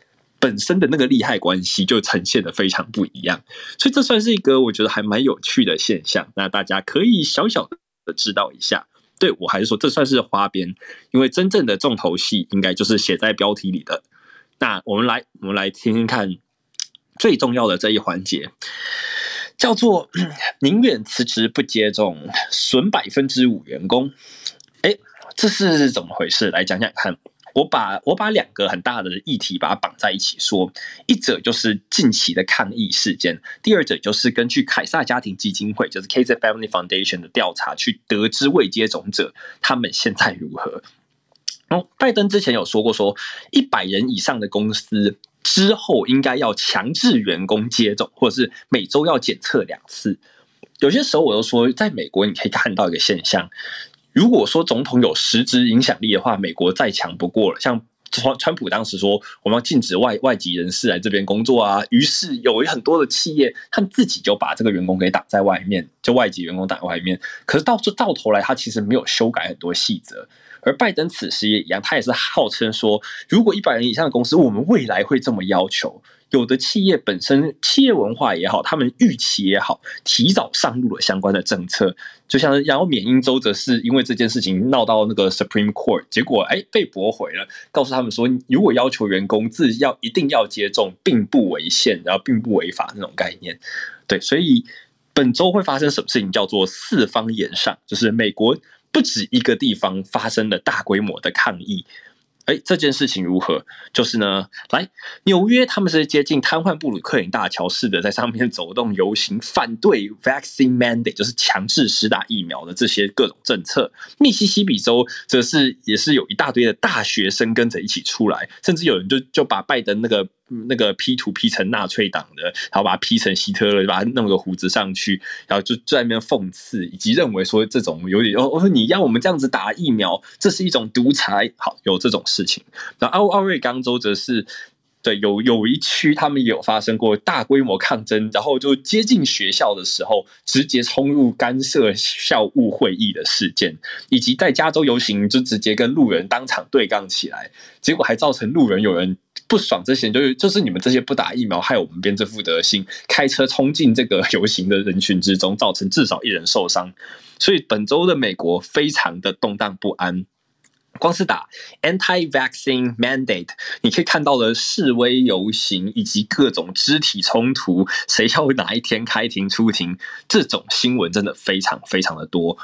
本身的那个利害关系就呈现的非常不一样，所以这算是一个我觉得还蛮有趣的现象。那大家可以小小的知道一下。对，我还是说这算是花边，因为真正的重头戏应该就是写在标题里的。那我们来，我们来听听看最重要的这一环节，叫做宁愿辞职不接种，损百分之五员工。哎，这是怎么回事？来讲讲看。我把我把两个很大的议题把它绑在一起说，一者就是近期的抗议事件，第二者就是根据凯撒家庭基金会，就是 Kaiser Family Foundation 的调查去得知未接种者他们现在如何。然后拜登之前有说过，说一百人以上的公司之后应该要强制员工接种，或者是每周要检测两次。有些时候我都说，在美国你可以看到一个现象。如果说总统有实质影响力的话，美国再强不过了。像川川普当时说，我们要禁止外外籍人士来这边工作啊，于是有很多的企业，他们自己就把这个员工给挡在外面，就外籍员工挡在外面。可是到这到头来，他其实没有修改很多细则。而拜登此时也一样，他也是号称说，如果一百人以上的公司，我们未来会这么要求。有的企业本身企业文化也好，他们预期也好，提早上路了相关的政策，就像然后缅因州则是因为这件事情闹到那个 Supreme Court，结果哎被驳回了，告诉他们说，如果要求员工自要一定要接种，并不违宪，然后并不违法那种概念。对，所以本周会发生什么事情叫做四方炎上，就是美国不止一个地方发生了大规模的抗议。哎，这件事情如何？就是呢，来纽约，他们是接近瘫痪布鲁克林大桥似的，在上面走动游行，反对 vaccine mandate，就是强制施打疫苗的这些各种政策。密西西比州则是也是有一大堆的大学生跟着一起出来，甚至有人就就把拜登那个那个 P 图 P 成纳粹党的，然后把它 P 成希特勒，把它弄个胡子上去，然后就在那边讽刺，以及认为说这种有点哦，我说你要我们这样子打疫苗，这是一种独裁。好，有这种事。事情，那奥奥瑞冈州则是对有有一区，他们也有发生过大规模抗争，然后就接近学校的时候，直接冲入干涉校务会议的事件，以及在加州游行就直接跟路人当场对杠起来，结果还造成路人有人不爽，这些就是就是你们这些不打疫苗，害我们编这副德行，开车冲进这个 游行的人群之中，造成至少一人受伤，所以本周的美国非常的动荡不安。光是打 anti-vaccine mandate，你可以看到的示威游行以及各种肢体冲突，谁要哪一天开庭出庭，这种新闻真的非常非常的多。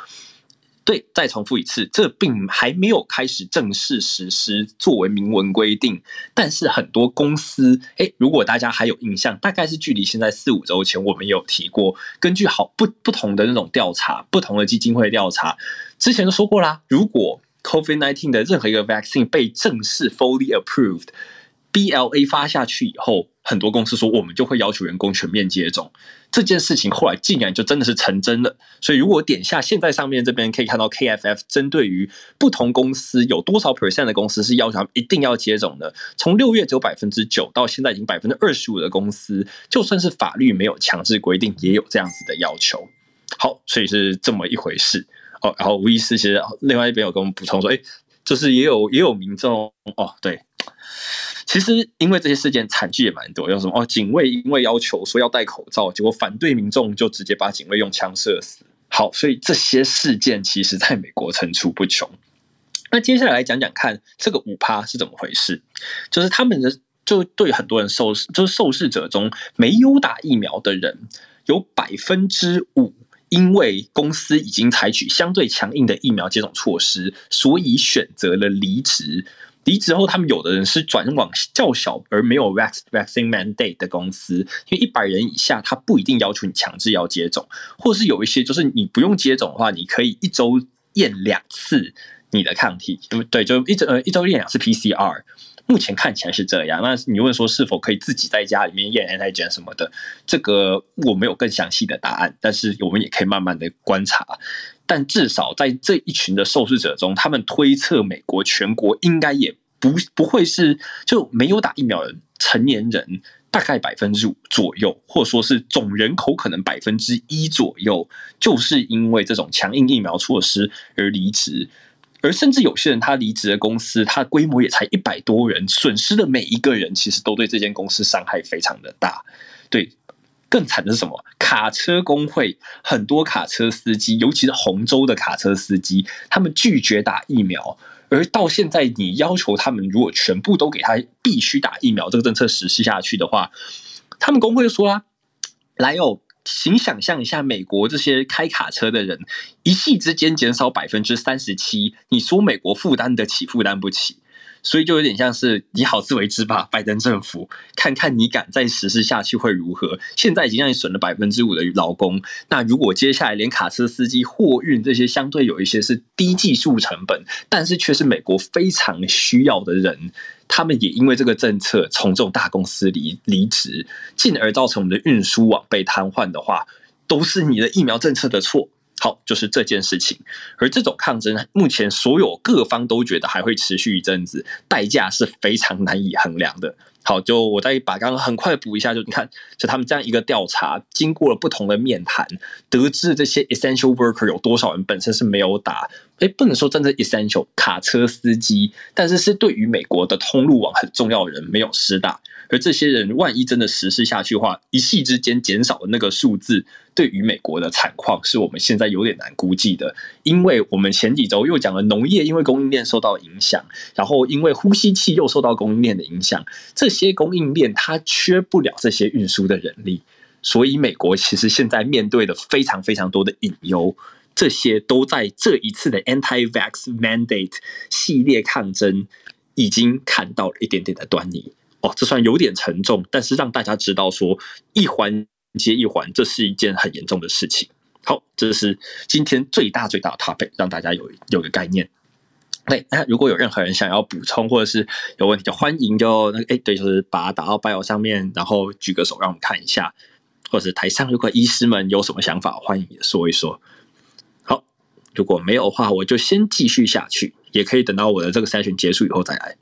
对，再重复一次，这并还没有开始正式实施作为明文规定，但是很多公司，诶，如果大家还有印象，大概是距离现在四五周前，我们有提过，根据好不不同的那种调查，不同的基金会调查，之前都说过啦，如果 COVID-19 的任何一个 vaccine 被正式 fully approved B L A 发下去以后，很多公司说我们就会要求员工全面接种。这件事情后来竟然就真的是成真了。所以如果点下现在上面这边可以看到 KFF 针对于不同公司有多少 percent 的公司是要求他们一定要接种的，从六月只有百分之九到现在已经百分之二十五的公司，就算是法律没有强制规定，也有这样子的要求。好，所以是这么一回事。哦，然后吴医师其实另外一边有跟我们补充说，哎，就是也有也有民众哦，对，其实因为这些事件惨剧也蛮多，有什么哦，警卫因为要求说要戴口罩，结果反对民众就直接把警卫用枪射死。好，所以这些事件其实在美国层出不穷。那接下来讲讲看，这个五趴是怎么回事？就是他们的就对很多人受就是受试者中没有打疫苗的人有百分之五。因为公司已经采取相对强硬的疫苗接种措施，所以选择了离职。离职后，他们有的人是转往较小而没有 vaccine mandate 的公司，因为一百人以下，他不一定要求你强制要接种，或是有一些就是你不用接种的话，你可以一周验两次你的抗体，对，就一周呃一周验两次 PCR。目前看起来是这样。那你问说是否可以自己在家里面验 antigen 什么的？这个我没有更详细的答案，但是我们也可以慢慢的观察。但至少在这一群的受试者中，他们推测美国全国应该也不不会是就没有打疫苗的成年人大概百分之五左右，或者说是总人口可能百分之一左右，就是因为这种强硬疫苗措施而离职。而甚至有些人，他离职的公司，他规模也才一百多人，损失的每一个人，其实都对这间公司伤害非常的大。对，更惨的是什么？卡车工会很多卡车司机，尤其是红州的卡车司机，他们拒绝打疫苗，而到现在，你要求他们如果全部都给他必须打疫苗，这个政策实施下去的话，他们工会说啊，来哦。请想象一下，美国这些开卡车的人，一夕之间减少百分之三十七，你说美国负担得起，负担不起？所以就有点像是你好自为之吧，拜登政府，看看你敢再实施下去会如何？现在已经让你损了百分之五的劳工，那如果接下来连卡车司机、货运这些相对有一些是低技术成本，但是却是美国非常需要的人。他们也因为这个政策从这种大公司离离职，进而造成我们的运输网被瘫痪的话，都是你的疫苗政策的错。好，就是这件事情。而这种抗争，目前所有各方都觉得还会持续一阵子，代价是非常难以衡量的。好，就我再把刚刚很快补一下，就你看，就他们这样一个调查，经过了不同的面谈，得知这些 essential worker 有多少人本身是没有打，哎，不能说真的 essential 卡车司机，但是是对于美国的通路网很重要的人没有施打。而这些人万一真的实施下去的话，一夕之间减少的那个数字，对于美国的惨况是我们现在有点难估计的。因为我们前几周又讲了农业因为供应链受到影响，然后因为呼吸器又受到供应链的影响，这些供应链它缺不了这些运输的人力，所以美国其实现在面对的非常非常多的隐忧，这些都在这一次的 Anti-Vax Mandate 系列抗争。已经看到了一点点的端倪。哦，这算有点沉重，但是让大家知道说一环接一环，这是一件很严重的事情。好，这是今天最大最大的 topic，让大家有有个概念。哎，那如果有任何人想要补充或者是有问题，就欢迎就那个哎，对，就是把它打到 bio 上面，然后举个手让我们看一下，或者是台上如果医师们有什么想法，欢迎也说一说。好，如果没有的话，我就先继续下去，也可以等到我的这个筛选结束以后再来。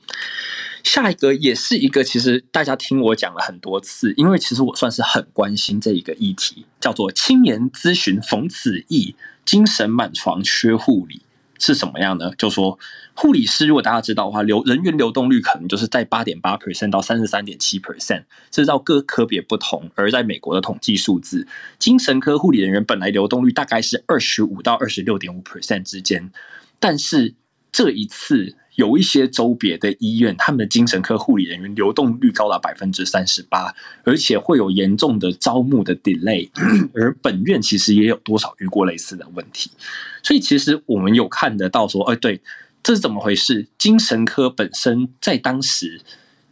下一个也是一个，其实大家听我讲了很多次，因为其实我算是很关心这一个议题，叫做青年咨询冯子毅，精神满床缺护理是什么样呢？就说护理师，如果大家知道的话，流人员流动率可能就是在八点八 percent 到三十三点七 percent，这是照各科别不同。而在美国的统计数字，精神科护理人员本来流动率大概是二十五到二十六点五 percent 之间，但是这一次。有一些州别的医院，他们的精神科护理人员流动率高达百分之三十八，而且会有严重的招募的 delay。而本院其实也有多少遇过类似的问题，所以其实我们有看得到说，哎，对，这是怎么回事？精神科本身在当时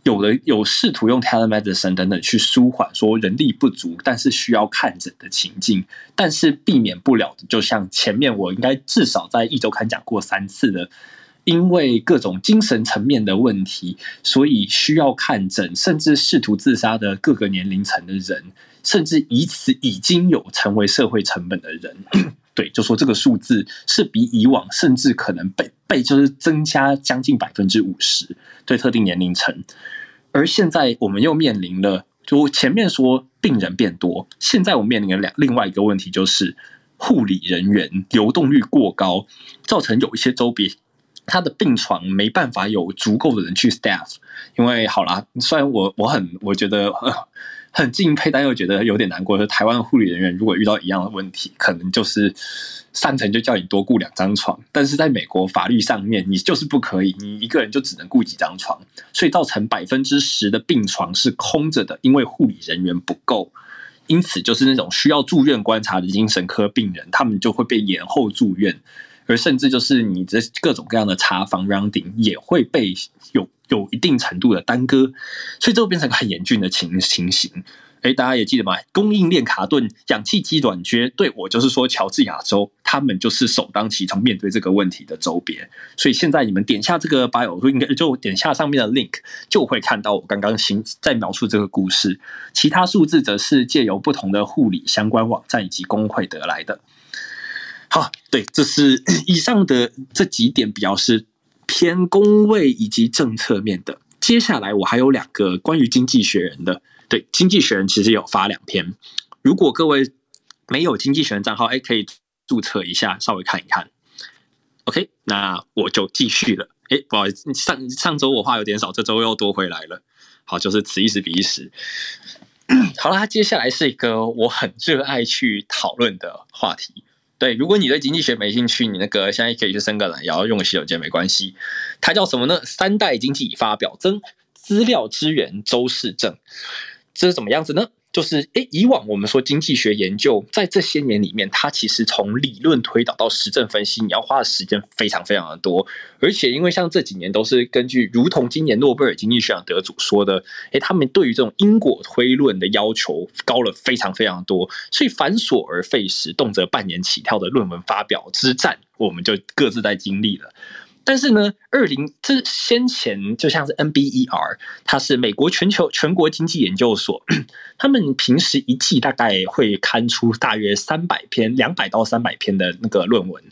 有的有试图用 telemedicine 等等去舒缓说人力不足，但是需要看诊的情境，但是避免不了的，就像前面我应该至少在一周刊讲过三次的。因为各种精神层面的问题，所以需要看诊，甚至试图自杀的各个年龄层的人，甚至以此已经有成为社会成本的人，对，就说这个数字是比以往甚至可能被被就是增加将近百分之五十，对特定年龄层。而现在我们又面临了，就前面说病人变多，现在我面临了两另外一个问题，就是护理人员流动率过高，造成有一些周边。他的病床没办法有足够的人去 staff，因为好啦，虽然我我很我觉得 很敬佩，但又觉得有点难过。就台湾护理人员如果遇到一样的问题，可能就是上层就叫你多雇两张床，但是在美国法律上面，你就是不可以，你一个人就只能雇几张床，所以造成百分之十的病床是空着的，因为护理人员不够，因此就是那种需要住院观察的精神科病人，他们就会被延后住院。而甚至就是你的各种各样的查房 rounding 也会被有有一定程度的耽搁，所以这会变成个很严峻的情情形。哎，大家也记得吗？供应链卡顿，氧气机短缺，对，我就是说，乔治亚州他们就是首当其冲面对这个问题的州别。所以现在你们点下这个 bio，应该就点下上面的 link，就会看到我刚刚新在描述这个故事。其他数字则是借由不同的护理相关网站以及工会得来的。好，对，这是 以上的这几点比较是偏公位以及政策面的。接下来我还有两个关于经济学人的，对，经济学人其实有发两篇。如果各位没有经济学人账号，哎，可以注册一下，稍微看一看。OK，那我就继续了。哎，不好意思，上上周我话有点少，这周又多回来了。好，就是此一时彼一时。好啦，接下来是一个我很热爱去讨论的话题。对，如果你对经济学没兴趣，你那个现在可以去伸个懒腰，用个洗手间没关系。它叫什么呢？三代经济发表增资料支援州市政，这是怎么样子呢？就是，诶，以往我们说经济学研究，在这些年里面，它其实从理论推导到实证分析，你要花的时间非常非常的多。而且，因为像这几年都是根据，如同今年诺贝尔经济学奖得主说的，诶，他们对于这种因果推论的要求高了非常非常多，所以繁琐而费时，动辄半年起跳的论文发表之战，我们就各自在经历了。但是呢，二零这先前就像是 NBER，它是美国全球全国经济研究所，他们平时一季大概会刊出大约三百篇，两百到三百篇的那个论文，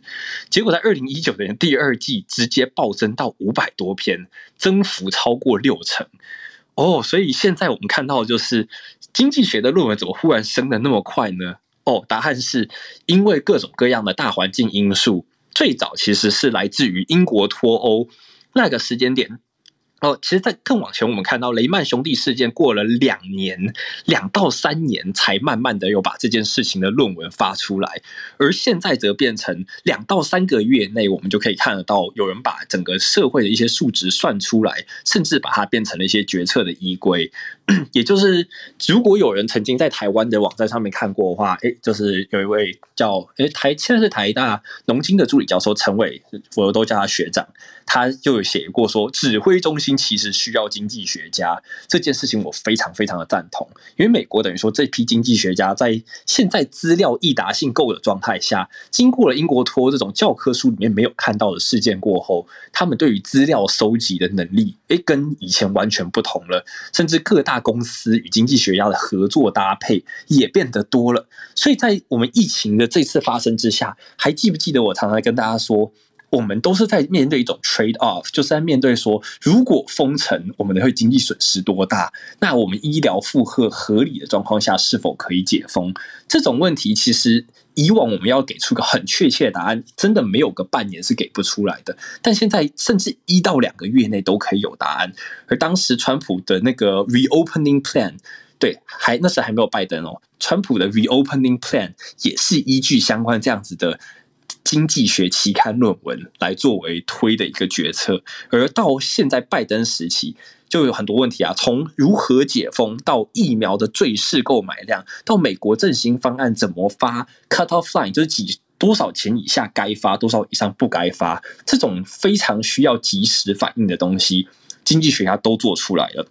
结果在二零一九年第二季直接暴增到五百多篇，增幅超过六成。哦，所以现在我们看到就是经济学的论文怎么忽然升得那么快呢？哦，答案是因为各种各样的大环境因素。最早其实是来自于英国脱欧那个时间点，哦，其实，在更往前，我们看到雷曼兄弟事件过了两年，两到三年才慢慢的有把这件事情的论文发出来，而现在则变成两到三个月内，我们就可以看得到有人把整个社会的一些数值算出来，甚至把它变成了一些决策的依归。也就是，如果有人曾经在台湾的网站上面看过的话，诶，就是有一位叫诶台现在是台大农经的助理教授陈伟，我都叫他学长，他就有写过说，指挥中心其实需要经济学家这件事情，我非常非常的赞同，因为美国等于说这批经济学家在现在资料易达性够的状态下，经过了英国脱这种教科书里面没有看到的事件过后，他们对于资料收集的能力，诶，跟以前完全不同了，甚至各大公司与经济学家的合作搭配也变得多了，所以在我们疫情的这次发生之下，还记不记得我常常跟大家说，我们都是在面对一种 trade off，就是在面对说，如果封城，我们会经济损失多大？那我们医疗负荷合理的状况下，是否可以解封？这种问题其实。以往我们要给出个很确切的答案，真的没有个半年是给不出来的。但现在甚至一到两个月内都可以有答案。而当时川普的那个 reopening plan，对，还那时还没有拜登哦。川普的 reopening plan 也是依据相关这样子的经济学期刊论文来作为推的一个决策。而到现在拜登时期。就有很多问题啊，从如何解封到疫苗的最适购买量，到美国振兴方案怎么发，cut off line 就是几多少钱以下该发，多少以上不该发，这种非常需要及时反应的东西，经济学家都做出来了。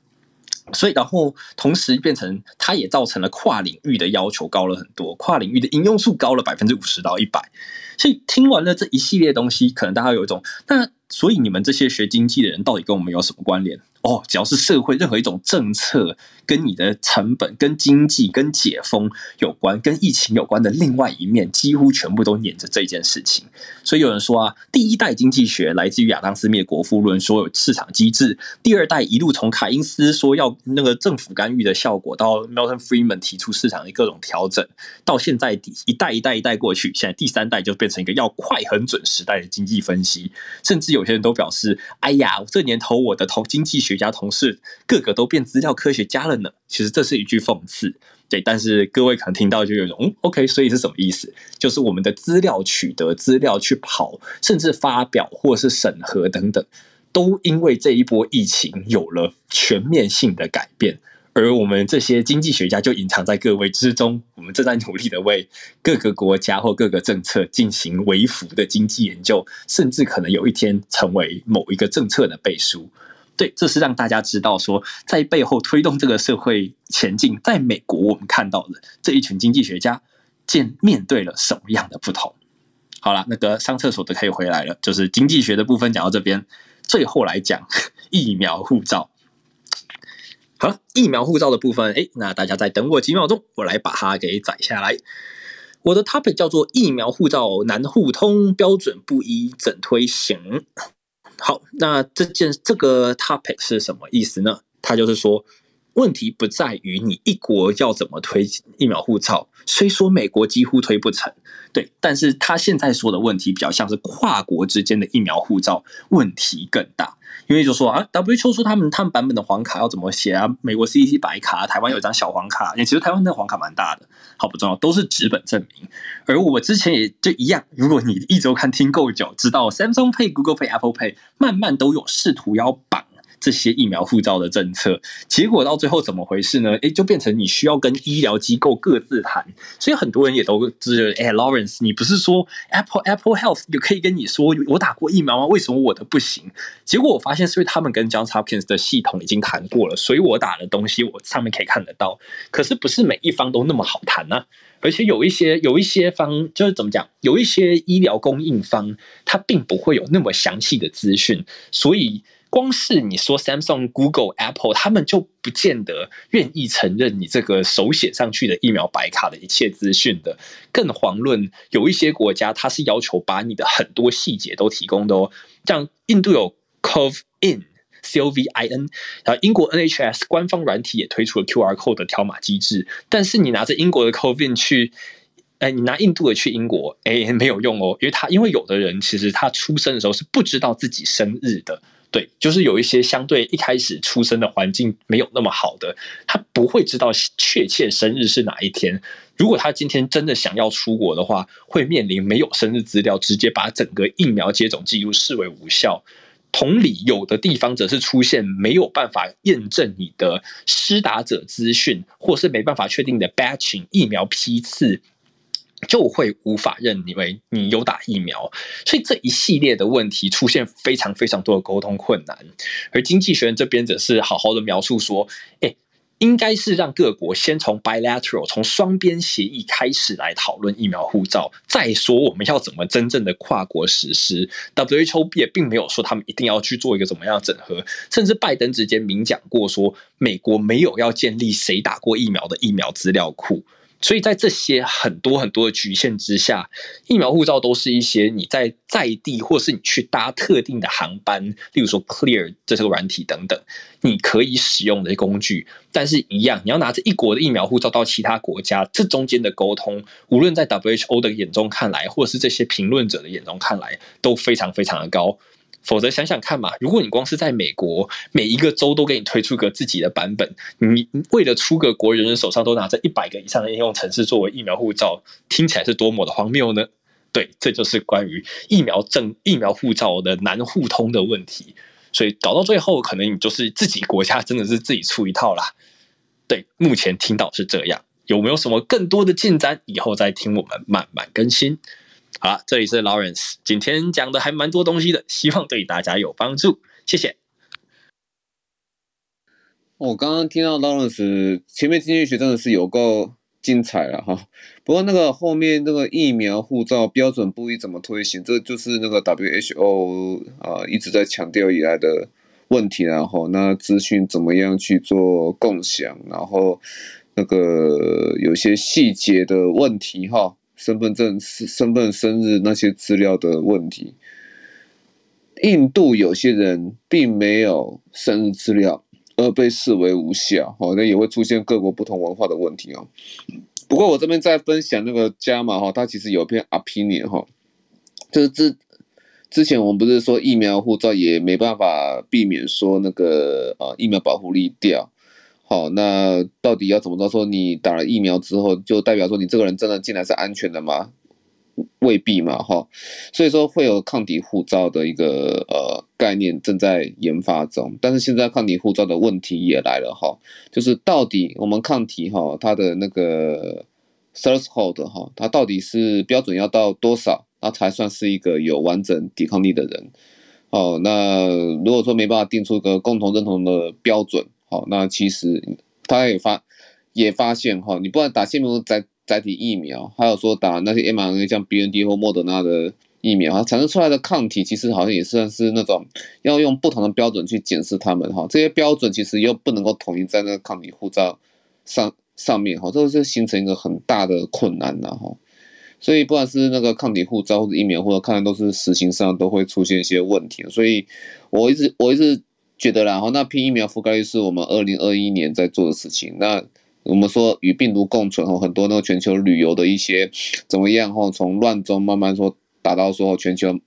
所以，然后同时变成，它也造成了跨领域的要求高了很多，跨领域的应用数高了百分之五十到一百。所以听完了这一系列东西，可能大家有一种，那所以你们这些学经济的人，到底跟我们有什么关联？哦，只要是社会任何一种政策跟你的成本、跟经济、跟解封有关、跟疫情有关的另外一面，几乎全部都黏着这件事情。所以有人说啊，第一代经济学来自于亚当斯密《国富论》，说有市场机制；第二代一路从凯因斯说要那个政府干预的效果，到 Milton Friedman 提出市场的各种调整，到现在一代一代一代过去，现在第三代就变成一个要快、很准时代的经济分析。甚至有些人都表示：“哎呀，这年头我的同经济学。”家同事个个都变资料科学家了其实这是一句讽刺，对。但是各位可能听到就有一种，嗯，OK，所以是什么意思？就是我们的资料取得、资料去跑，甚至发表或是审核等等，都因为这一波疫情有了全面性的改变。而我们这些经济学家就隐藏在各位之中，我们正在努力的为各个国家或各个政策进行微幅的经济研究，甚至可能有一天成为某一个政策的背书。对，这是让大家知道说，在背后推动这个社会前进，在美国我们看到的这一群经济学家，见面对了什么样的不同。好了，那个上厕所的可以回来了，就是经济学的部分讲到这边，最后来讲 疫苗护照。好了，疫苗护照的部分，哎，那大家再等我几秒钟，我来把它给载下来。我的 topic 叫做疫苗护照难互通，标准不一，怎推行？好，那这件这个 topic 是什么意思呢？它就是说，问题不在于你一国要怎么推疫苗护照，虽说美国几乎推不成，对，但是他现在说的问题比较像是跨国之间的疫苗护照问题更大。因为就说啊，WQ 说他们他们版本的黄卡要怎么写啊？美国 CDC 白卡，台湾有一张小黄卡，也其实台湾那黄卡蛮大的，好不重要，都是纸本证明。而我之前也就一样，如果你一周看听够久，知道 Samsung Pay、Google Pay、Apple Pay 慢慢都有试图要绑。这些疫苗护照的政策，结果到最后怎么回事呢？诶，就变成你需要跟医疗机构各自谈，所以很多人也都是，诶，Lawrence，你不是说 Apple Apple Health 也可以跟你说我打过疫苗吗？为什么我的不行？结果我发现是因为他们跟 John Hopkins 的系统已经谈过了，所以我打的东西我上面可以看得到。可是不是每一方都那么好谈呢？而且有一些有一些方就是怎么讲，有一些医疗供应方他并不会有那么详细的资讯，所以。光是你说 Samsung、Google、Apple，他们就不见得愿意承认你这个手写上去的疫苗白卡的一切资讯的。更遑论有一些国家，它是要求把你的很多细节都提供的哦。像印度有 COVIN、C-O-V-I-N，然后英国 NHS 官方软体也推出了 QR code 的条码机制。但是你拿着英国的 COVIN 去，哎，你拿印度的去英国，哎，没有用哦，因为他因为有的人其实他出生的时候是不知道自己生日的。对，就是有一些相对一开始出生的环境没有那么好的，他不会知道确切生日是哪一天。如果他今天真的想要出国的话，会面临没有生日资料，直接把整个疫苗接种记录视为无效。同理，有的地方则是出现没有办法验证你的施打者资讯，或是没办法确定你的 batching 疫苗批次，就会无法认你为你有打疫苗。所以这一系列的问题出现非常非常多的沟通困难。而经济学人这边则是好好的描述说，哎。应该是让各国先从 bilateral 从双边协议开始来讨论疫苗护照，再说我们要怎么真正的跨国实施。WHO 也并没有说他们一定要去做一个怎么样整合，甚至拜登直接明讲过说，美国没有要建立谁打过疫苗的疫苗资料库。所以在这些很多很多的局限之下，疫苗护照都是一些你在在地，或是你去搭特定的航班，例如说 Clear 这个软体等等，你可以使用的工具。但是，一样，你要拿着一国的疫苗护照到其他国家，这中间的沟通，无论在 WHO 的眼中看来，或是这些评论者的眼中看来，都非常非常的高。否则想想看嘛，如果你光是在美国，每一个州都给你推出个自己的版本，你为了出个国，人人手上都拿着一百个以上的应用程式作为疫苗护照，听起来是多么的荒谬呢？对，这就是关于疫苗证、疫苗护照的难互通的问题。所以搞到最后，可能你就是自己国家真的是自己出一套啦。对，目前听到是这样，有没有什么更多的进展？以后再听我们慢慢更新。好了，这里是 Lawrence，今天讲的还蛮多东西的，希望对大家有帮助，谢谢。我刚刚听到 Lawrence 前面经济学真的是有够精彩了哈，不过那个后面那个疫苗护照标准不一怎么推行，这就是那个 WHO 啊一直在强调以来的问题，然后那资讯怎么样去做共享，然后那个有些细节的问题哈。身份证、身份、生日那些资料的问题，印度有些人并没有生日资料而被视为无效，好，那也会出现各国不同文化的问题哦。不过我这边在分享那个加码哈，他其实有篇 opinion 哈，就是之之前我们不是说疫苗护照也没办法避免说那个呃疫苗保护力掉。好，那到底要怎么着说？你打了疫苗之后，就代表说你这个人真的进来是安全的吗？未必嘛，哈。所以说会有抗体护照的一个呃概念正在研发中，但是现在抗体护照的问题也来了哈，就是到底我们抗体哈它的那个 threshold 哈，它到底是标准要到多少，那才算是一个有完整抵抗力的人？哦，那如果说没办法定出一个共同认同的标准。好，那其实他也发也发现哈，你不管打腺病毒载载体疫苗，还有说打那些 mRNA 像 BNT 或莫德纳的疫苗，它产生出来的抗体，其实好像也算是那种要用不同的标准去检视它们哈。这些标准其实又不能够统一在那个抗体护照上上面哈，这个是形成一个很大的困难的哈。所以不管是那个抗体护照或者疫苗，或者看来都是实行上都会出现一些问题。所以我一直我一直。觉得然后那批疫苗覆盖率是我们二零二一年在做的事情。那我们说与病毒共存后，很多那个全球旅游的一些怎么样哈？从乱中慢慢说达到说全球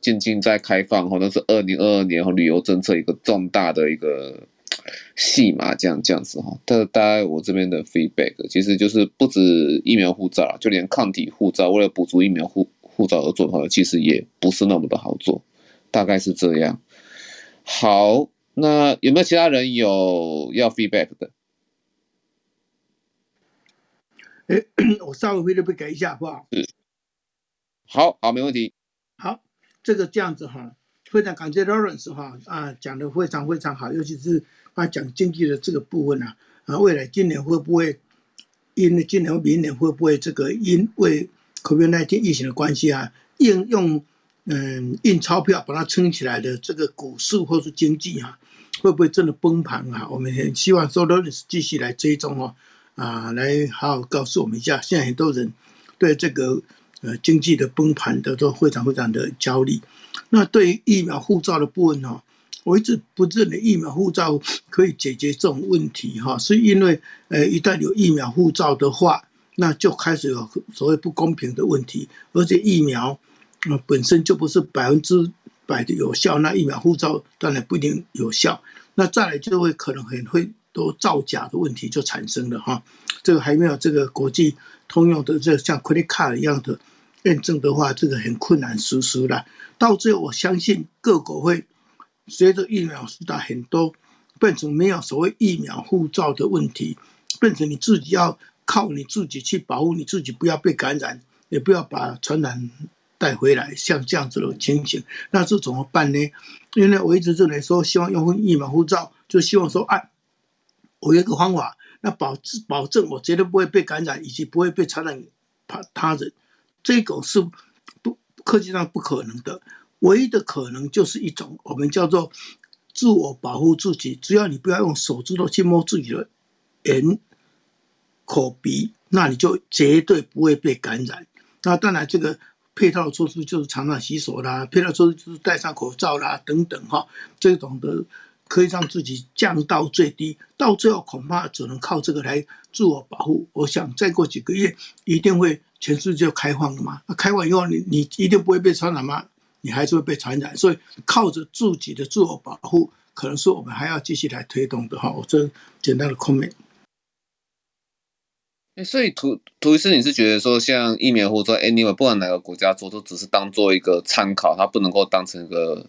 渐渐在开放哈，那是二零二二年和旅游政策一个重大的一个戏码，这样这样子哈。这大概我这边的 feedback 其实就是不止疫苗护照，就连抗体护照为了补足疫苗护护照而做的话，其实也不是那么的好做，大概是这样。好，那有没有其他人有要 feedback 的？哎，我稍微 feedback 改一下，好不好？是。好好，没问题。好，这个这样子哈，非常感谢 Lawrence 哈啊，讲的非常非常好，尤其是他讲经济的这个部分啊，啊，未来今年会不会因今年明年会不会这个因为 COVID-19 疫情的关系啊，应用。嗯，印钞票把它撑起来的这个股市或是经济、啊，会不会真的崩盘啊？我们很希望说 l o r e n 继续来追踪哦，啊，来好好告诉我们一下。现在很多人对这个呃经济的崩盘的都非常非常的焦虑。那对于疫苗护照的部分哦，我一直不认为疫苗护照可以解决这种问题哈，是因为呃一旦有疫苗护照的话，那就开始有所谓不公平的问题，而且疫苗。那本身就不是百分之百的有效，那疫苗护照当然不一定有效。那再来就会可能很会多造假的问题就产生了哈。这个还没有这个国际通用的这像 credit card 一样的验证的话，这个很困难实施了。到最后，我相信各国会随着疫苗施打很多，变成没有所谓疫苗护照的问题，变成你自己要靠你自己去保护你自己，不要被感染，也不要把传染。带回来像这样子的情形，那是怎么办呢？因为我一直认为说，希望用疫苗护照，就希望说，哎，我有一个方法，那保保证我绝对不会被感染，以及不会被传染他他人，这个是不科技上不可能的。唯一的可能就是一种我们叫做自我保护自己，只要你不要用手指头去摸自己的眼、口、鼻，那你就绝对不会被感染。那当然这个。配套措施就是常常洗手啦，配套措施就是戴上口罩啦，等等哈，这种的可以让自己降到最低，到最后恐怕只能靠这个来自我保护。我想再过几个月一定会全世界开放了嘛，那开放以后你你一定不会被传染吗？你还是会被传染，所以靠着自己的自我保护，可能是我们还要继续来推动的哈。我这简单的 comment。所以涂涂医师，你是觉得说，像疫苗护照，anyway，不管哪个国家做，都只是当做一个参考，它不能够当成一个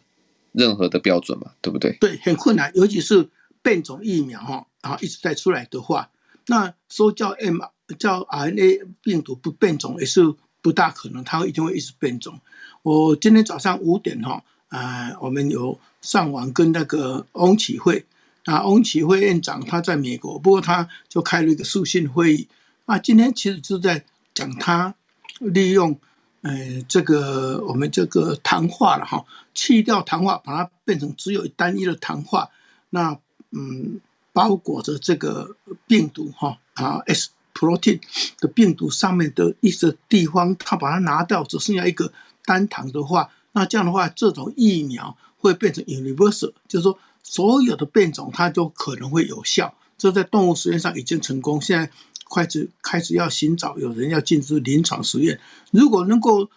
任何的标准嘛，对不对？对，很困难，尤其是变种疫苗哈，然后一直在出来的话，那说叫 M 叫 RNA 病毒不变种也是不大可能，它一定会一直变种。我今天早上五点哈，呃，我们有上网跟那个翁启惠啊，翁启惠院长他在美国，不过他就开了一个速讯会议。啊，今天其实就在讲他利用，呃，这个我们这个糖化了哈，去掉糖化，把它变成只有单一的糖化，那嗯，包裹着这个病毒哈啊 S protein 的病毒上面的一些地方，它把它拿掉，只剩下一个单糖的话，那这样的话，这种疫苗会变成 universal，就是说所有的变种它都可能会有效，这在动物实验上已经成功，现在。开始开始要寻找有人要进入临床实验，如果能够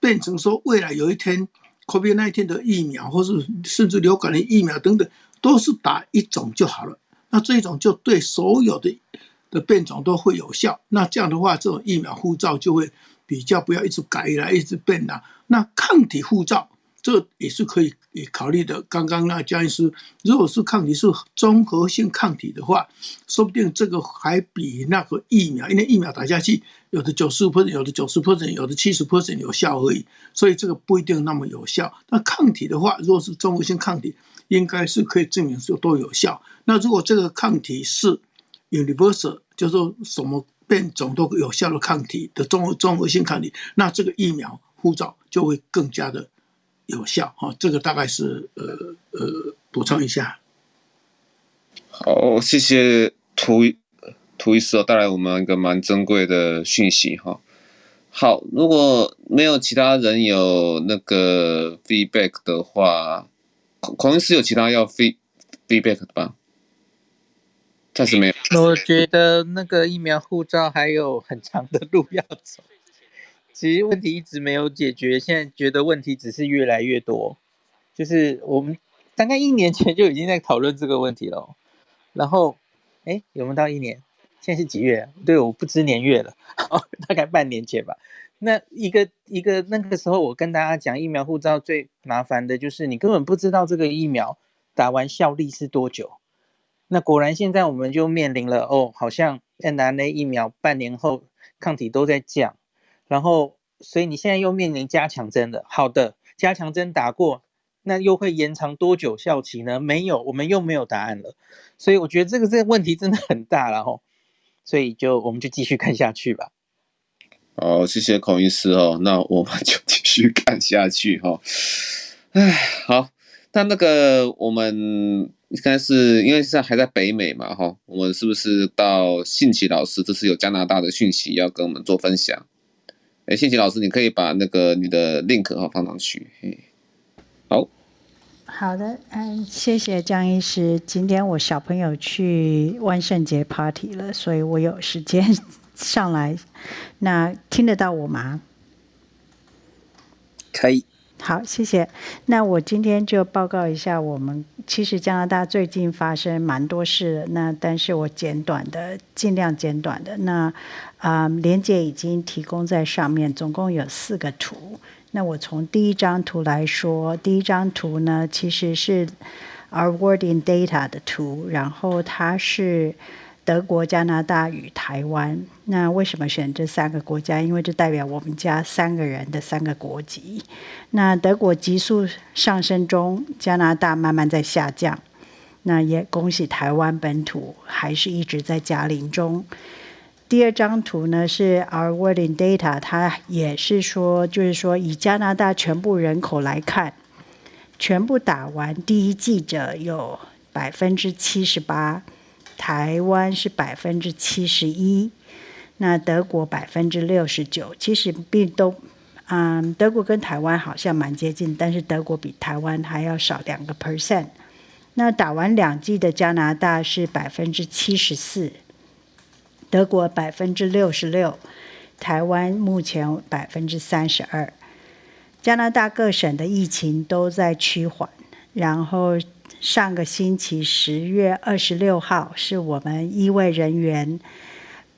变成说未来有一天，COVID-19 的疫苗，或是甚至流感的疫苗等等，都是打一种就好了，那这种就对所有的的变种都会有效。那这样的话，这种疫苗护照就会比较不要一直改来一直变了。那抗体护照。这也是可以考虑的。刚刚那江医师，如果是抗体是综合性抗体的话，说不定这个还比那个疫苗，因为疫苗打下去，有的九十五 percent，有的九十 percent，有的七十 percent 有效而已，所以这个不一定那么有效。那抗体的话，如果是综合性抗体，应该是可以证明说都有效。那如果这个抗体是 universal，就是说什么变种都有效的抗体的综合综合性抗体，那这个疫苗护照就会更加的。有效哈，这个大概是呃呃补充一下。好，谢谢涂涂医师带来我们一个蛮珍贵的讯息哈。好，如果没有其他人有那个 feedback 的话，孔孔医师有其他要 feed feedback 的吧？暂时没有。我觉得那个疫苗护照还有很长的路要走。其实问题一直没有解决，现在觉得问题只是越来越多。就是我们大概一年前就已经在讨论这个问题了，然后，哎，有没有到一年？现在是几月？对，我不知年月了，大概半年前吧。那一个一个那个时候，我跟大家讲，疫苗护照最麻烦的就是你根本不知道这个疫苗打完效力是多久。那果然现在我们就面临了，哦，好像 mRNA 疫苗半年后抗体都在降。然后，所以你现在又面临加强针的，好的，加强针打过，那又会延长多久效期呢？没有，我们又没有答案了。所以我觉得这个这个问题真的很大了吼。所以就我们就继续看下去吧。好，谢谢孔医师哦。那我们就继续看下去哈。哎，好，那那个我们应该是因为现在还在北美嘛哈，我们是不是到信奇老师？这是有加拿大的讯息要跟我们做分享。哎，信奇老师，你可以把那个你的 link 哈放上去。好，好的，嗯，谢谢江医师。今天我小朋友去万圣节 party 了，所以我有时间 上来。那听得到我吗？可以。好，谢谢。那我今天就报告一下，我们其实加拿大最近发生蛮多事的。那但是我简短的，尽量简短的。那啊、呃，连结已经提供在上面，总共有四个图。那我从第一张图来说，第一张图呢，其实是 Our word in Data 的图，然后它是。德国、加拿大与台湾，那为什么选这三个国家？因为这代表我们家三个人的三个国籍。那德国急速上升中，加拿大慢慢在下降。那也恭喜台湾本土还是一直在加零中。第二张图呢是 Our wording Data，它也是说，就是说以加拿大全部人口来看，全部打完第一剂者有百分之七十八。台湾是百分之七十一，那德国百分之六十九，其实并都，嗯，德国跟台湾好像蛮接近，但是德国比台湾还要少两个 percent。那打完两剂的加拿大是百分之七十四，德国百分之六十六，台湾目前百分之三十二。加拿大各省的疫情都在趋缓，然后。上个星期十月二十六号是我们医卫人员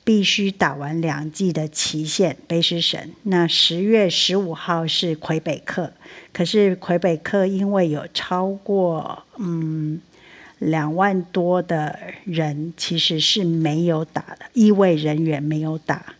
必须打完两剂的期限，卑诗省。那十月十五号是魁北克，可是魁北克因为有超过嗯两万多的人其实是没有打的，医卫人员没有打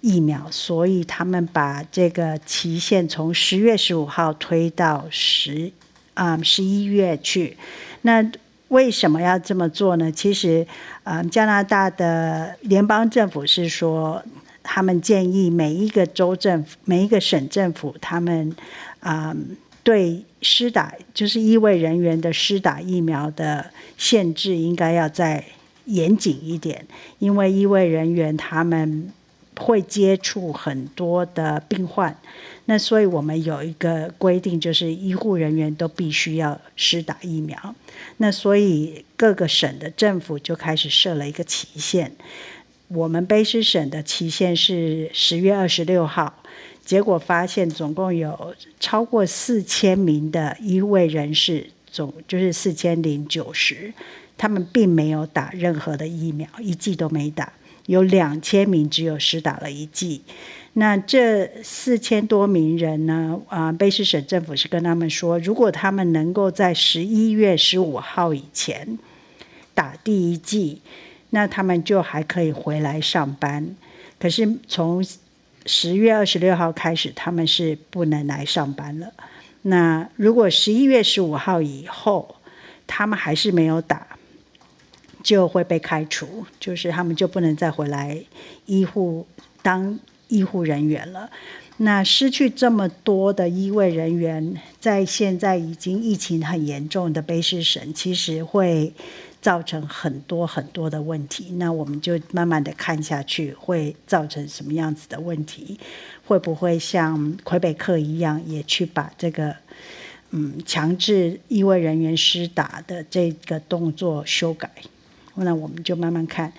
疫苗，所以他们把这个期限从十月十五号推到十。啊，十一月去，那为什么要这么做呢？其实，呃，加拿大的联邦政府是说，他们建议每一个州政府、每一个省政府，他们啊，对施打就是医卫人员的施打疫苗的限制应该要再严谨一点，因为医卫人员他们会接触很多的病患。那所以我们有一个规定，就是医护人员都必须要施打疫苗。那所以各个省的政府就开始设了一个期限。我们卑诗省的期限是十月二十六号，结果发现总共有超过四千名的医卫人士，总就是四千零九十，他们并没有打任何的疫苗，一剂都没打。有两千名只有施打了一剂。那这四千多名人呢？啊，卑诗省政府是跟他们说，如果他们能够在十一月十五号以前打第一剂，那他们就还可以回来上班。可是从十月二十六号开始，他们是不能来上班了。那如果十一月十五号以后，他们还是没有打，就会被开除，就是他们就不能再回来医护当。医护人员了，那失去这么多的医卫人员，在现在已经疫情很严重的卑诗省，其实会造成很多很多的问题。那我们就慢慢的看下去，会造成什么样子的问题？会不会像魁北克一样，也去把这个嗯强制医卫人员施打的这个动作修改？那我们就慢慢看。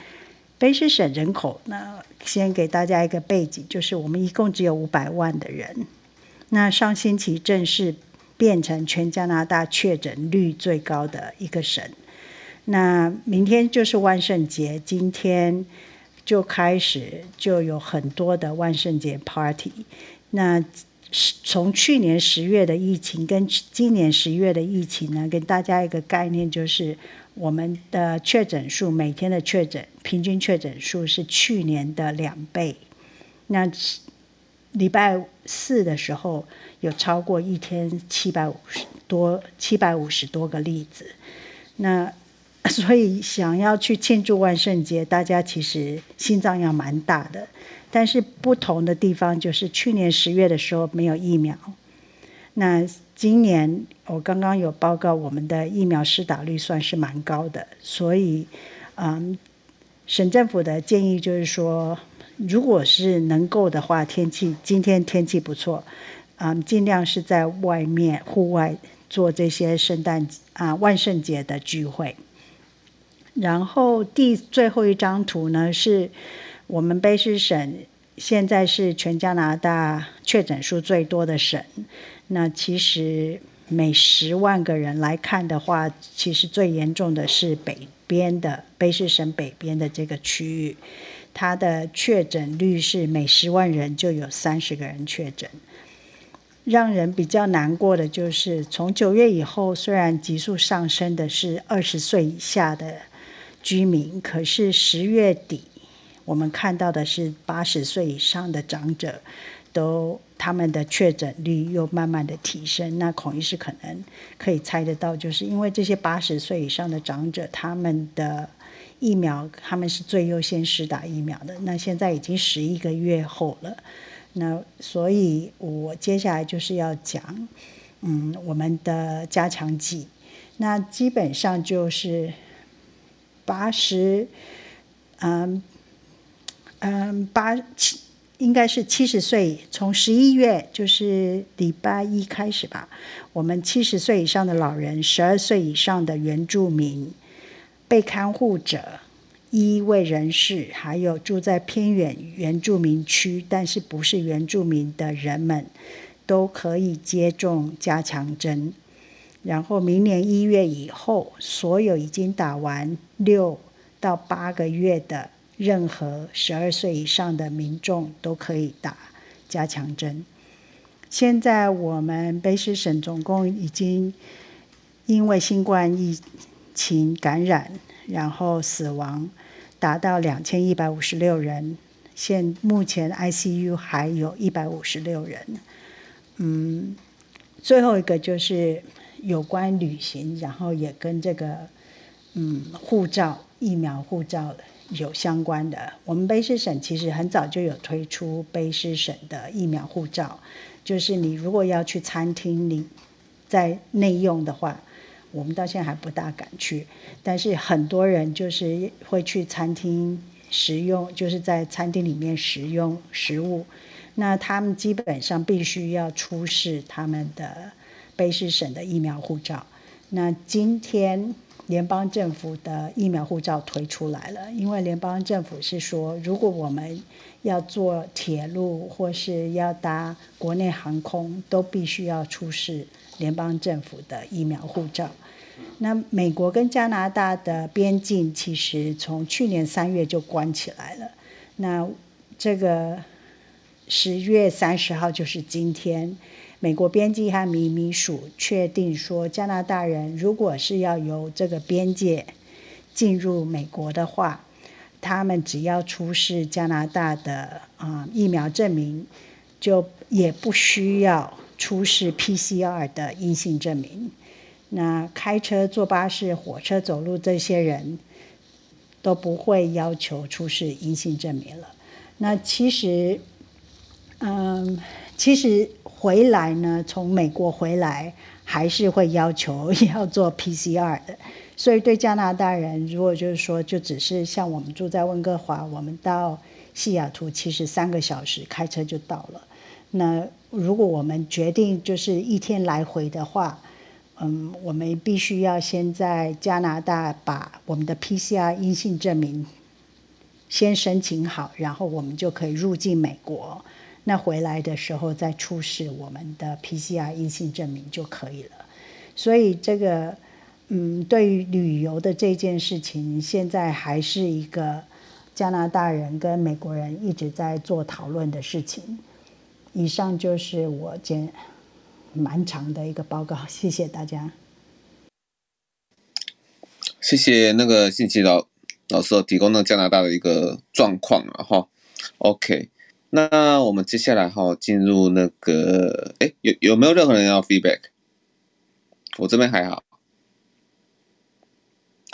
卑诗省人口呢，先给大家一个背景，就是我们一共只有五百万的人。那上星期正式变成全加拿大确诊率最高的一个省。那明天就是万圣节，今天就开始就有很多的万圣节 party。那从去年十月的疫情跟今年十月的疫情呢，给大家一个概念就是。我们的确诊数每天的确诊平均确诊数是去年的两倍。那礼拜四的时候有超过一天七百五十多七百五十多个例子。那所以想要去庆祝万圣节，大家其实心脏要蛮大的。但是不同的地方就是去年十月的时候没有疫苗。那今年我刚刚有报告，我们的疫苗施打率算是蛮高的，所以，嗯，省政府的建议就是说，如果是能够的话，天气今天天气不错，嗯，尽量是在外面户外做这些圣诞啊万圣节的聚会。然后第最后一张图呢，是我们卑诗省现在是全加拿大确诊数最多的省。那其实每十万个人来看的话，其实最严重的是北边的卑诗省北边的这个区域，它的确诊率是每十万人就有三十个人确诊。让人比较难过的就是，从九月以后，虽然急速上升的是二十岁以下的居民，可是十月底。我们看到的是八十岁以上的长者，都他们的确诊率又慢慢的提升。那孔医师可能可以猜得到，就是因为这些八十岁以上的长者，他们的疫苗他们是最优先施打疫苗的。那现在已经十一个月后了，那所以我接下来就是要讲，嗯，我们的加强剂，那基本上就是八十，嗯。嗯，八七应该是七十岁，从十一月就是礼拜一开始吧。我们七十岁以上的老人、十二岁以上的原住民、被看护者、医卫人士，还有住在偏远原住民区但是不是原住民的人们，都可以接种加强针。然后明年一月以后，所有已经打完六到八个月的。任何十二岁以上的民众都可以打加强针。现在我们卑诗省总共已经因为新冠疫情感染，然后死亡达到两千一百五十六人。现目前 ICU 还有一百五十六人。嗯，最后一个就是有关旅行，然后也跟这个嗯护照疫苗护照的。有相关的，我们卑诗省其实很早就有推出卑诗省的疫苗护照，就是你如果要去餐厅，你在内用的话，我们到现在还不大敢去，但是很多人就是会去餐厅食用，就是在餐厅里面食用食物，那他们基本上必须要出示他们的卑诗省的疫苗护照。那今天。联邦政府的疫苗护照推出来了，因为联邦政府是说，如果我们要坐铁路或是要搭国内航空，都必须要出示联邦政府的疫苗护照。那美国跟加拿大的边境其实从去年三月就关起来了，那这个十月三十号就是今天。美国边境和移民署确定说，加拿大人如果是要由这个边界进入美国的话，他们只要出示加拿大的啊、疫苗证明，就也不需要出示 PCR 的阴性证明。那开车、坐巴士、火车、走路这些人都不会要求出示阴性证明了。那其实，嗯，其实。回来呢，从美国回来还是会要求 要做 PCR 的，所以对加拿大人，如果就是说，就只是像我们住在温哥华，我们到西雅图其实三个小时开车就到了。那如果我们决定就是一天来回的话，嗯，我们必须要先在加拿大把我们的 PCR 阴性证明先申请好，然后我们就可以入境美国。那回来的时候再出示我们的 PCR 阴性证明就可以了。所以这个，嗯，对于旅游的这件事情，现在还是一个加拿大人跟美国人一直在做讨论的事情。以上就是我简蛮长的一个报告，谢谢大家。谢谢那个信息老老师提供了加拿大的一个状况啊，哈，OK。那我们接下来哈进入那个，哎，有有没有任何人要 feedback？我这边还好。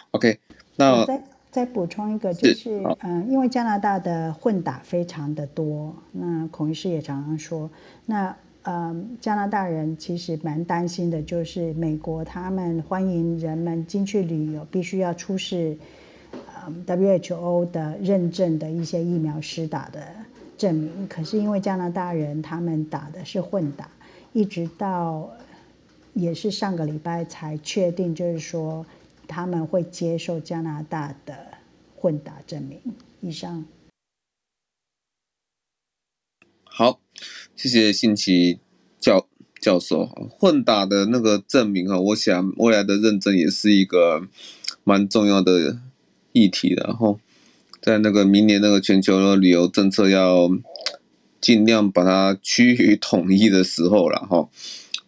OK，那我再再补充一个，就是嗯，因为加拿大的混打非常的多，那孔医师也常常说，那嗯，加拿大人其实蛮担心的，就是美国他们欢迎人们进去旅游，必须要出示嗯 WHO 的认证的一些疫苗施打的。证明，可是因为加拿大人他们打的是混打，一直到也是上个礼拜才确定，就是说他们会接受加拿大的混打证明。以上。好，谢谢信奇教教授哈混打的那个证明哈，我想未来的认证也是一个蛮重要的议题的。然后在那个明年那个全球的旅游政策要尽量把它趋于统一的时候了哈。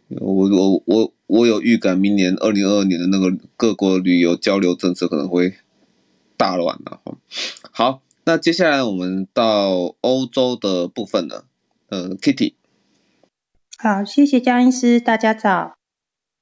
我我我我有预感，明年二零二二年的那个各国旅游交流政策可能会大乱了哈。好，那接下来我们到欧洲的部分了，呃，Kitty。好，谢谢江医师，大家早。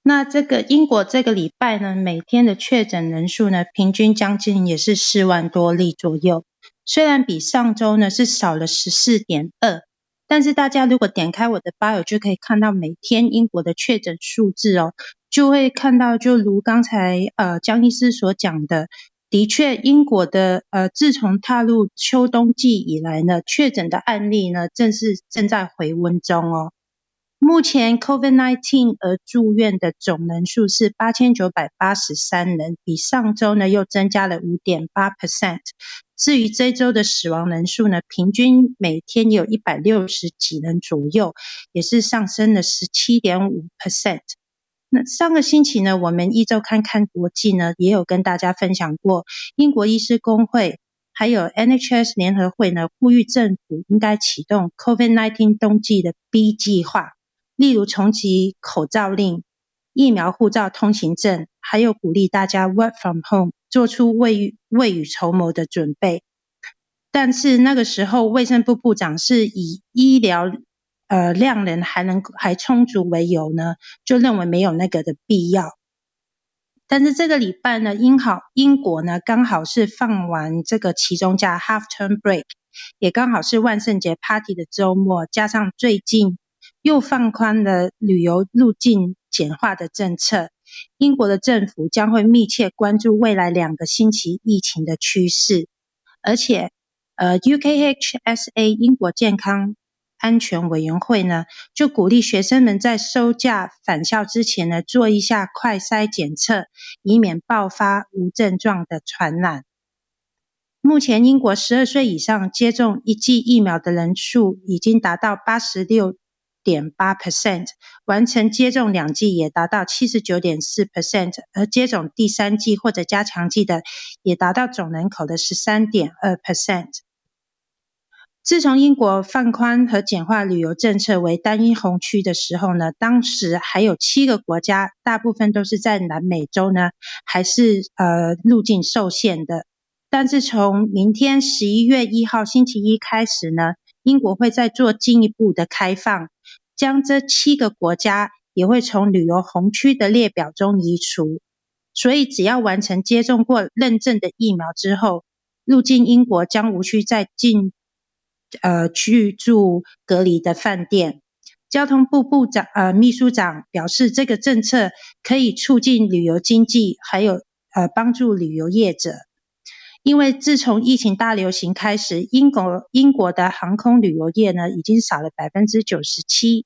那这个英国这个礼拜呢，每天的确诊人数呢，平均将近也是四万多例左右。虽然比上周呢是少了十四点二。但是大家如果点开我的 bio 就可以看到每天英国的确诊数字哦，就会看到就如刚才呃江医师所讲的，的确英国的呃自从踏入秋冬季以来呢，确诊的案例呢正是正在回温中哦。目前 COVID-19 而住院的总人数是八千九百八十三人，比上周呢又增加了五点八 percent。至于这周的死亡人数呢，平均每天有一百六十几人左右，也是上升了十七点五 percent。那上个星期呢，我们一周看看国际呢，也有跟大家分享过，英国医师工会还有 NHS 联合会呢，呼吁政府应该启动 COVID-19 冬季的 B 计划，例如重启口罩令、疫苗护照通行证，还有鼓励大家 Work from home。做出未未雨绸缪的准备，但是那个时候卫生部部长是以医疗呃量能还能还充足为由呢，就认为没有那个的必要。但是这个礼拜呢，英好英国呢刚好是放完这个其中假 half term break，也刚好是万圣节 party 的周末，加上最近又放宽了旅游入境简化的政策。英国的政府将会密切关注未来两个星期疫情的趋势，而且，呃，UKHSA 英国健康安全委员会呢，就鼓励学生们在收假返校之前呢，做一下快筛检测，以免爆发无症状的传染。目前，英国十二岁以上接种一剂疫苗的人数已经达到八十六点八 percent 完成接种两剂也达到七十九点四 percent，而接种第三剂或者加强剂的也达到总人口的十三点二 percent。自从英国放宽和简化旅游政策为单一红区的时候呢，当时还有七个国家，大部分都是在南美洲呢，还是呃入境受限的。但是从明天十一月一号星期一开始呢，英国会再做进一步的开放。将这七个国家也会从旅游红区的列表中移除，所以只要完成接种过认证的疫苗之后，入境英国将无需再进呃居住隔离的饭店。交通部部长呃秘书长表示，这个政策可以促进旅游经济，还有呃帮助旅游业者。因为自从疫情大流行开始，英国英国的航空旅游业呢已经少了百分之九十七，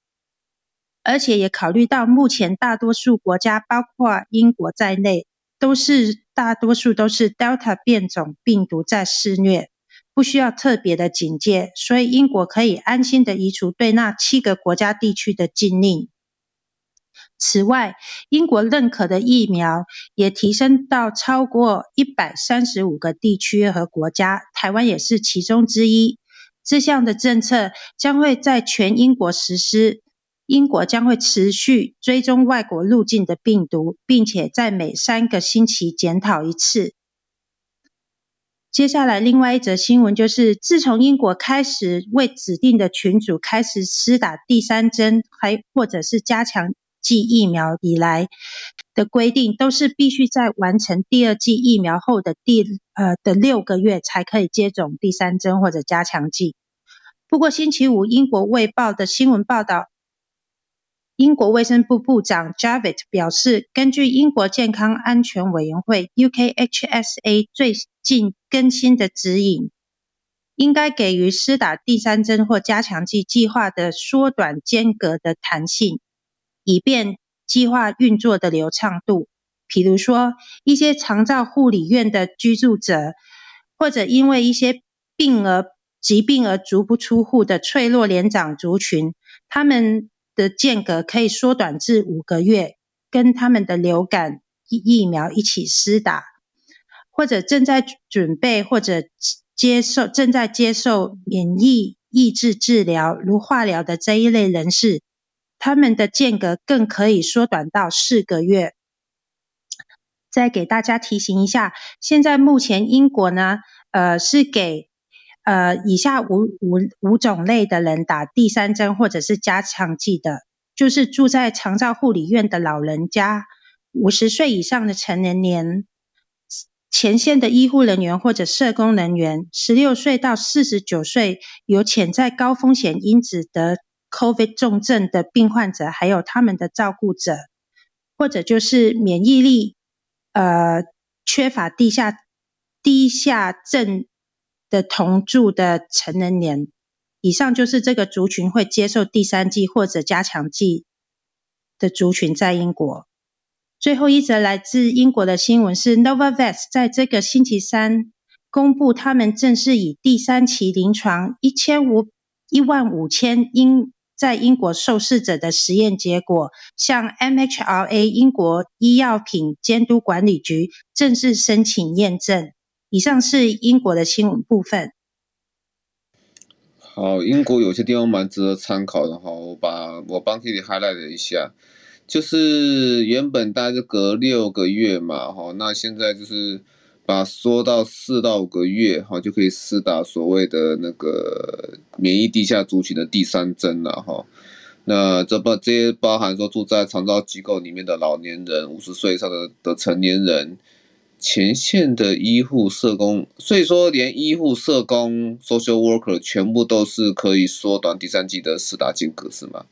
而且也考虑到目前大多数国家，包括英国在内，都是大多数都是 Delta 变种病毒在肆虐，不需要特别的警戒，所以英国可以安心的移除对那七个国家地区的禁令。此外，英国认可的疫苗也提升到超过一百三十五个地区和国家，台湾也是其中之一。这项的政策将会在全英国实施，英国将会持续追踪外国入境的病毒，并且在每三个星期检讨一次。接下来，另外一则新闻就是，自从英国开始为指定的群组开始施打第三针，还或者是加强。剂疫苗以来的规定都是必须在完成第二剂疫苗后的第呃的六个月才可以接种第三针或者加强剂。不过星期五英国卫报的新闻报道，英国卫生部部长 Javid 表示，根据英国健康安全委员会 UKHSA 最近更新的指引，应该给予施打第三针或加强剂计划的缩短间隔的弹性。以便计划运作的流畅度，比如说一些长照护理院的居住者，或者因为一些病而疾病而足不出户的脆弱年长族群，他们的间隔可以缩短至五个月，跟他们的流感疫疫苗一起施打，或者正在准备或者接受正在接受免疫抑制治疗，如化疗的这一类人士，他们的间隔更可以缩短到四个月。再给大家提醒一下，现在目前英国呢，呃，是给呃以下五五五种类的人打第三针或者是加强剂的，就是住在长照护理院的老人家、五十岁以上的成年人、前线的医护人员或者社工人员、十六岁到四十九岁有潜在高风险因子得 COVID 重症的病患者，还有他们的照顾者，或者就是免疫力。呃，缺乏地下低下症的同住的成人年，以上就是这个族群会接受第三剂或者加强剂的族群在英国。最后一则来自英国的新闻是，Novavax 在这个星期三公布，他们正式以第三期临床一千五一万五千英。在英国受试者的实验结果，向 MHRA 英国医药品监督管理局正式申请验证。以上是英国的新闻部分。好，英国有些地方蛮值得参考的哈，我把我帮 Kitty highlight 了一下，就是原本大概是隔六个月嘛，哈，那现在就是。把缩到四到五个月，哈，就可以施打所谓的那个免疫低下族群的第三针了，哈。那这包这些包含说住在长照机构里面的老年人、五十岁以上的的成年人、前线的医护社工，所以说连医护社工 （social worker） 全部都是可以缩短第三剂的施打间隔，是吗？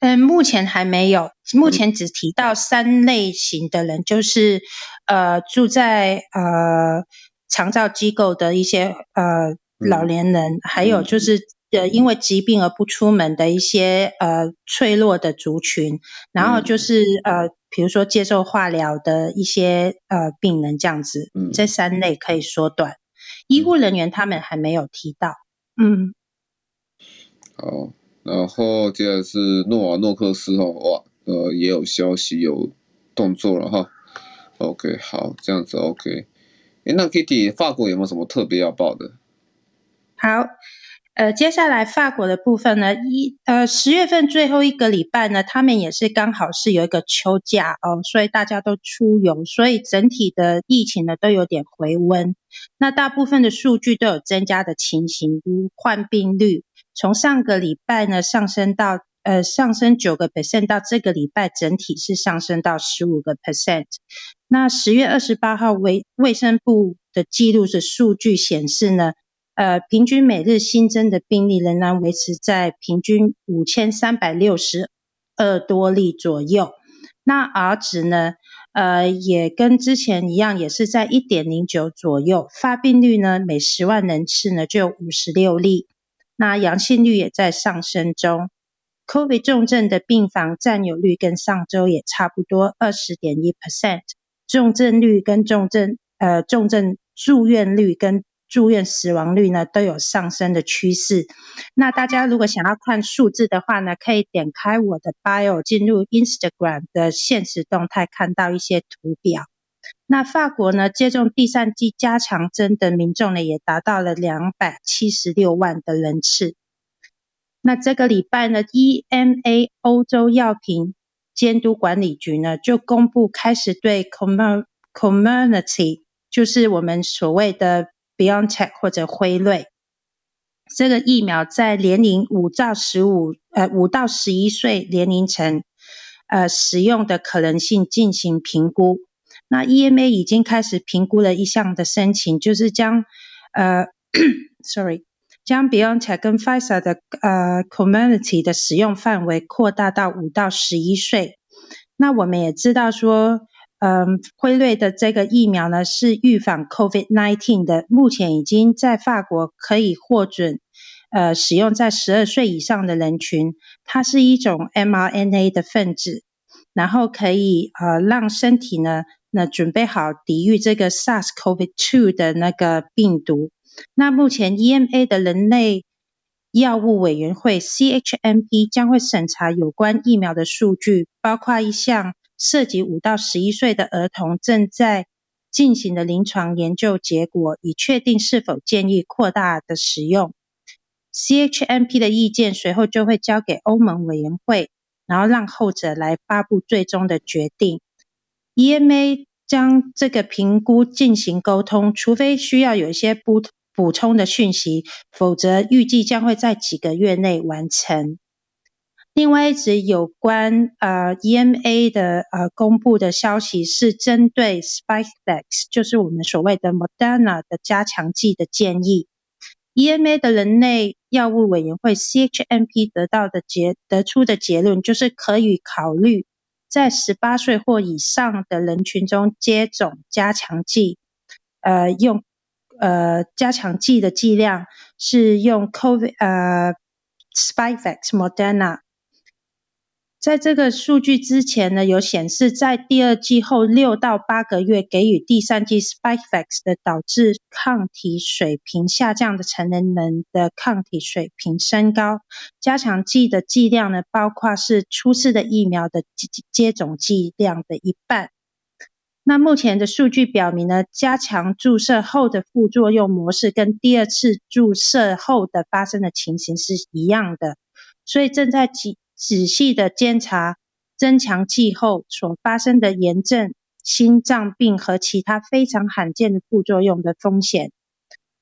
嗯，目前还没有，目前只提到三类型的人，就是呃住在呃长照机构的一些呃老年人，还有就是呃因为疾病而不出门的一些呃脆弱的族群，然后就是呃比如说接受化疗的一些呃病人这样子，这三类可以缩短。医护人员他们还没有提到，嗯，好。然后接下来是诺瓦诺克斯哦，哇，呃，也有消息有动作了哈。OK，好，这样子 OK。诶，那 Kitty，法国有没有什么特别要报的？好，呃，接下来法国的部分呢，一呃十月份最后一个礼拜呢，他们也是刚好是有一个秋假哦，所以大家都出游，所以整体的疫情呢都有点回温。那大部分的数据都有增加的情形，如患病率。从上个礼拜呢上升到呃上升九个 percent，到这个礼拜整体是上升到十五个 percent。那十月二十八号卫卫生部的记录的数据显示呢，呃平均每日新增的病例仍然维持在平均五千三百六十二多例左右。那 R 值呢，呃也跟之前一样，也是在一点零九左右。发病率呢每十万人次呢就有五十六例。那阳性率也在上升中，COVID 重症的病房占有率跟上周也差不多二十点一 percent，重症率跟重症呃重症住院率跟住院死亡率呢都有上升的趋势。那大家如果想要看数字的话呢，可以点开我的 bio 进入 Instagram 的限时动态，看到一些图表。那法国呢，接种第三剂加强针的民众呢，也达到了两百七十六万的人次。那这个礼拜呢，EMA 欧洲药品监督管理局呢，就公布开始对 Comirnaty，就是我们所谓的 BioNTech 或者辉瑞这个疫苗，在年龄五到十五呃五到十一岁年龄层呃使用的可能性进行评估。那 EMA 已经开始评估了一项的申请，就是将呃，sorry，将 BioNTech 跟 Pfizer 的呃 Community 的使用范围扩大到五到十一岁。那我们也知道说，嗯、辉瑞的这个疫苗呢是预防 COVID-19 的，目前已经在法国可以获准呃使用在十二岁以上的人群。它是一种 mRNA 的分子，然后可以呃让身体呢。那准备好抵御这个 SARS-CoV-2 的那个病毒，那目前 EMA 的人类药物委员会 CHMP 将会审查有关疫苗的数据，包括一项涉及五到十一岁的儿童正在进行的临床研究结果，以确定是否建议扩大的使用。CHMP 的意见随后就会交给欧盟委员会，然后让后者来发布最终的决定。EMA 将这个评估进行沟通，除非需要有一些补补充的讯息，否则预计将会在几个月内完成。另外一则有关呃 EMA 的呃公布的消息是针对 Spikevax，就是我们所谓的 Moderna 的加强剂的建议。EMA 的人类药物委员会 CHMP 得到的结得出的结论就是可以考虑在十八岁或以上的人群中接种加强剂，呃，用呃加强剂的剂量是用 COVID 呃 Spikevax Moderna。在这个数据之前呢，有显示在第二剂后六到八个月给予第三剂 Spikevax 的导致抗体水平下降的成年人的抗体水平升高。加强剂的剂量呢，包括是初次的疫苗的接种剂量的一半。那目前的数据表明呢，加强注射后的副作用模式跟第二次注射后的发生的情形是一样的，所以正在几。仔细的监察增强剂后所发生的炎症、心脏病和其他非常罕见的副作用的风险。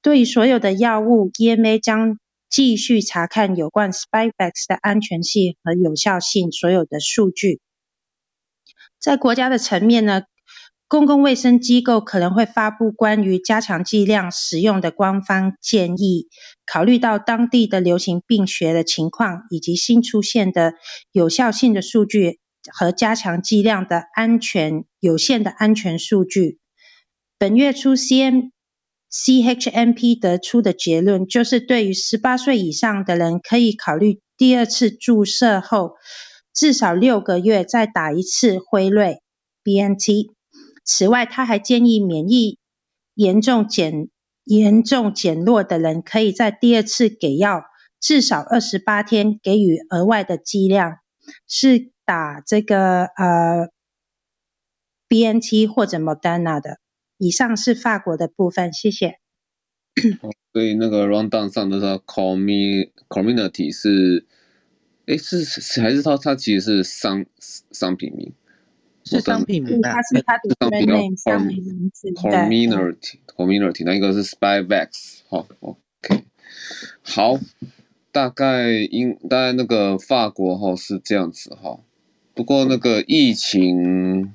对所有的药物，EMA 将继续查看有关 Spikevax 的安全性和有效性所有的数据。在国家的层面呢，公共卫生机构可能会发布关于加强剂量使用的官方建议，考虑到当地的流行病学的情况，以及新出现的有效性的数据和加强剂量的安全有限的安全数据。本月初，CM CHMP 得出的结论就是，对于十八岁以上的人，可以考虑第二次注射后至少六个月再打一次辉瑞 BNT。此外，他还建议免疫严重减严重减弱的人，可以在第二次给药至少二十八天给予额外的剂量，是打这个呃 BNT 或者 Moderna 的。以上是法国的部分，谢谢。所以那个 rundown 上的说 community 是，诶是是还是他他其实是商商品名。是商品名，它是它的商品名字。Community，Community，那一个是 Spikevax，好，OK，好，大概英，大概那个法国哈是这样子哈，不过那个疫情，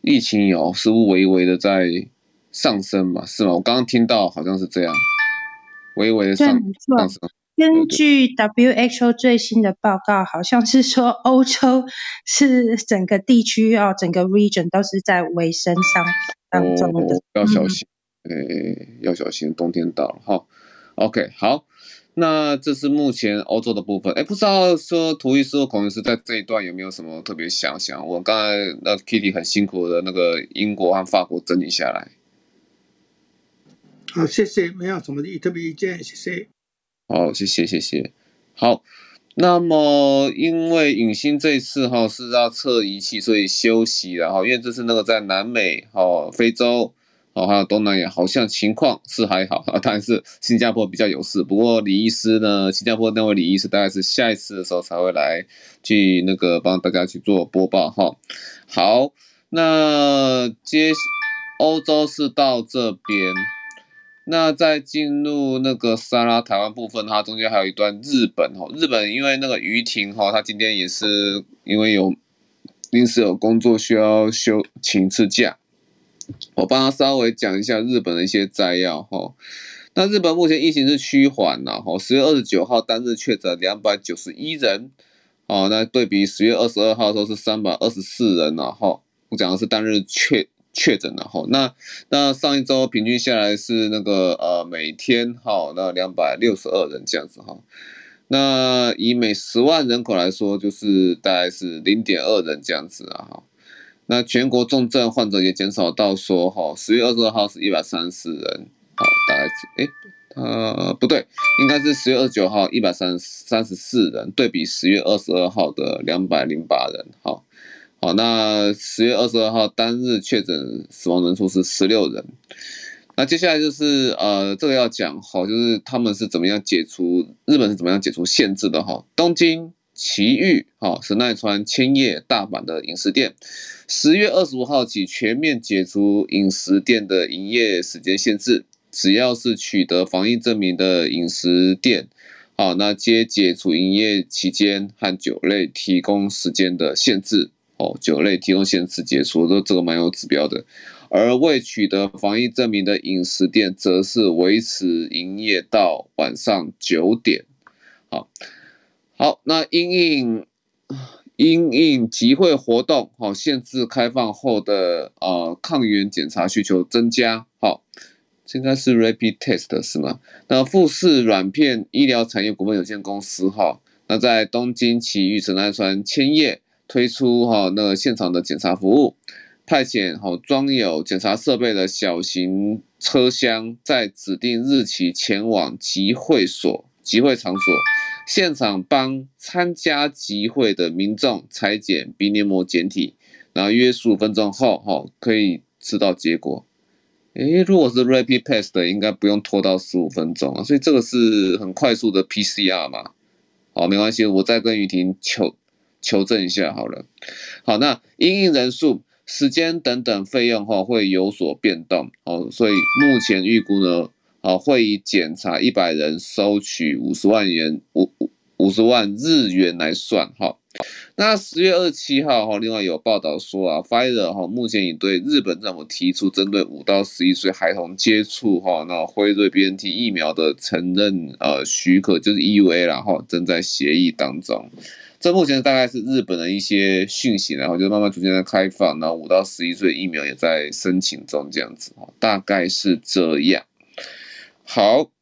疫情有似乎微微的在上升嘛，是吗？我刚刚听到好像是这样，微微的上上升。根据 WHO 最新的报告，好像是说欧洲是整个地区哦，整个 region 都是在微升上当中的，哦，要小心，哎、嗯，要小心，冬天到了哈。OK，好，那这是目前欧洲的部分。哎，不知道说图医师或孔医师在这一段有没有什么特别想想？我刚才那 Kitty 很辛苦的那个英国和法国整理下来。好，谢谢，没有什么特别意见，谢谢。好，谢谢谢谢。好，那么因为影星这次哈是要测仪器，所以休息，然后因为这是那个在南美、哦非洲、哦还有东南亚，好像情况是还好啊，但是新加坡比较有事。不过李医师呢，新加坡那位李医师大概是下一次的时候才会来去那个帮大家去做播报哈。好，那接欧洲是到这边。那在进入那个沙拉台湾部分，它中间还有一段日本哈，日本因为那个于婷哈，他今天也是因为有临时有工作需要休请次假，我帮他稍微讲一下日本的一些摘要哈。那日本目前疫情是趋缓了哈，十月二十九号单日确诊两百九十一人，哦，那对比十月二十二号的时候是三百二十四人了哈，我讲的是单日确。确诊了哈，那那上一周平均下来是那个呃每天哈那两百六十二人这样子哈，那以每十万人口来说就是大概是零点二人这样子啊哈，那全国重症患者也减少到说哈十月二十二号是一百三十人，好大概是诶，呃不对，应该是十月二十九号一百三三十四人，对比十月二十二号的两百零八人。好，好，那十月二十二号单日确诊死亡人数是十六人。那接下来就是呃，这个要讲好，就是他们是怎么样解除日本是怎么样解除限制的哈。东京、埼玉、哈神奈川、千叶、大阪的饮食店，十月二十五号起全面解除饮食店的营业时间限制，只要是取得防疫证明的饮食店，好，那皆解除营业期间和酒类提供时间的限制。哦，酒类提供限制解除，这这个蛮有指标的。而未取得防疫证明的饮食店，则是维持营业到晚上九点。好，好，那因应因应集会活动，好，限制开放后的呃抗原检查需求增加。好，应该是 Rapid Test 是吗？那富士软片医疗产业股份有限公司哈，那在东京埼玉神奈川千叶推出哈那个现场的检查服务。派遣好装有检查设备的小型车厢，在指定日期前往集会所、集会场所，现场帮参加集会的民众采检鼻黏膜检体，然后约十五分钟后，哈可以知道结果。诶，如果是 rapid test 的应该不用拖到十五分钟啊，所以这个是很快速的 PCR 嘛。好，没关系，我再跟雨婷求求证一下好了。好，那因应人数。时间等等费用哈会有所变动哦，所以目前预估呢，啊会以检查一百人收取五十万元五五五十万日元来算哈。那十月二十七号哈，另外有报道说啊，Fire 哈目前已对日本政府提出针对五到十一岁孩童接触哈那辉瑞 BNT 疫苗的承认呃许可，就是 EUA 然后正在协议当中。这目前大概是日本的一些讯息，然后就慢慢逐渐在开放，然后五到十一岁疫苗也在申请中，这样子哦，大概是这样。好，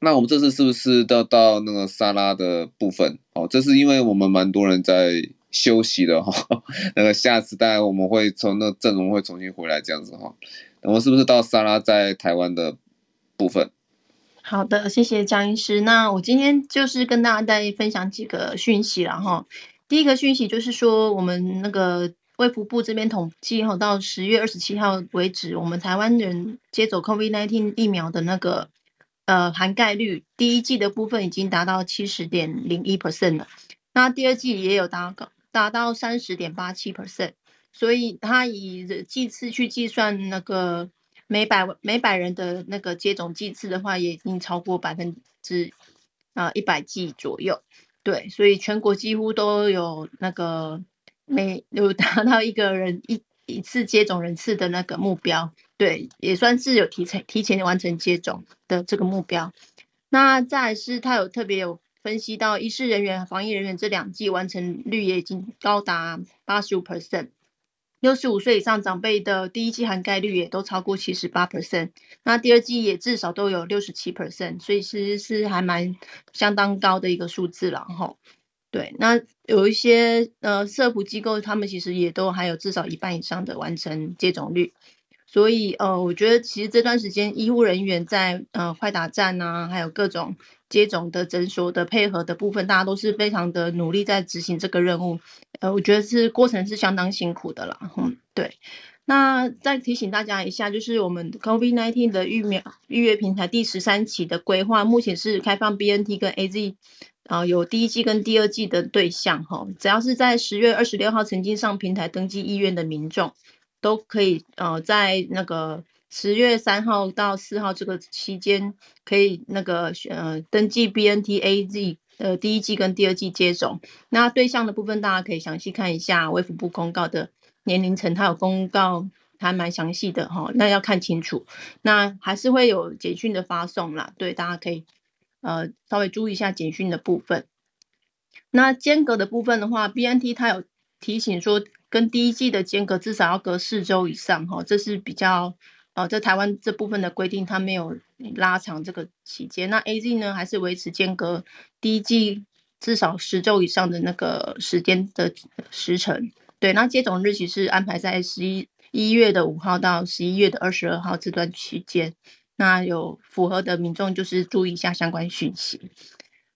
那我们这次是不是到到那个沙拉的部分？哦，这是因为我们蛮多人在休息的哈，那个下次大概我们会从那阵容会重新回来这样子哈。我们是不是到沙拉在台湾的部分？好的，谢谢江医师。那我今天就是跟大家再分享几个讯息了哈。第一个讯息就是说，我们那个卫福部这边统计哈，到十月二十七号为止，我们台湾人接种 COVID-19 疫苗的那个呃涵盖率，第一季的部分已经达到七十点零一 percent 了，那第二季也有达到达到三十点八七 percent，所以它以剂次去计算那个。每百每百人的那个接种剂次的话，也已经超过百分之啊一百剂左右，对，所以全国几乎都有那个每有达到一个人一一次接种人次的那个目标，对，也算是有提前提前完成接种的这个目标。那再是他有特别有分析到医师人员、防疫人员这两剂完成率也已经高达八十五 percent。六十五岁以上长辈的第一剂涵盖率也都超过七十八 percent，那第二季也至少都有六十七 percent，所以其实是还蛮相当高的一个数字了哈。对，那有一些呃社福机构，他们其实也都还有至少一半以上的完成接种率，所以呃，我觉得其实这段时间医护人员在呃快打站啊，还有各种。接种的诊所的配合的部分，大家都是非常的努力在执行这个任务。呃，我觉得是过程是相当辛苦的啦。嗯，对。那再提醒大家一下，就是我们 COVID-19 的疫苗预约平台第十三期的规划，目前是开放 BNT 跟 AZ，啊、呃，有第一季跟第二季的对象哈。只要是在十月二十六号曾经上平台登记意愿的民众，都可以呃在那个。十月三号到四号这个期间，可以那个呃登记 BNT A Z 呃第一剂跟第二剂接种。那对象的部分，大家可以详细看一下卫福部公告的年龄层，它有公告还蛮详细的哈。那要看清楚。那还是会有简讯的发送啦，对，大家可以呃稍微注意一下简讯的部分。那间隔的部分的话，BNT 它有提醒说，跟第一剂的间隔至少要隔四周以上哈，这是比较。哦，在台湾这部分的规定，它没有拉长这个期间。那 AZ 呢，还是维持间隔第一剂至少十周以上的那个时间的时程。对，那接种日期是安排在十一一月的五号到十一月的二十二号这段期间。那有符合的民众就是注意一下相关讯息。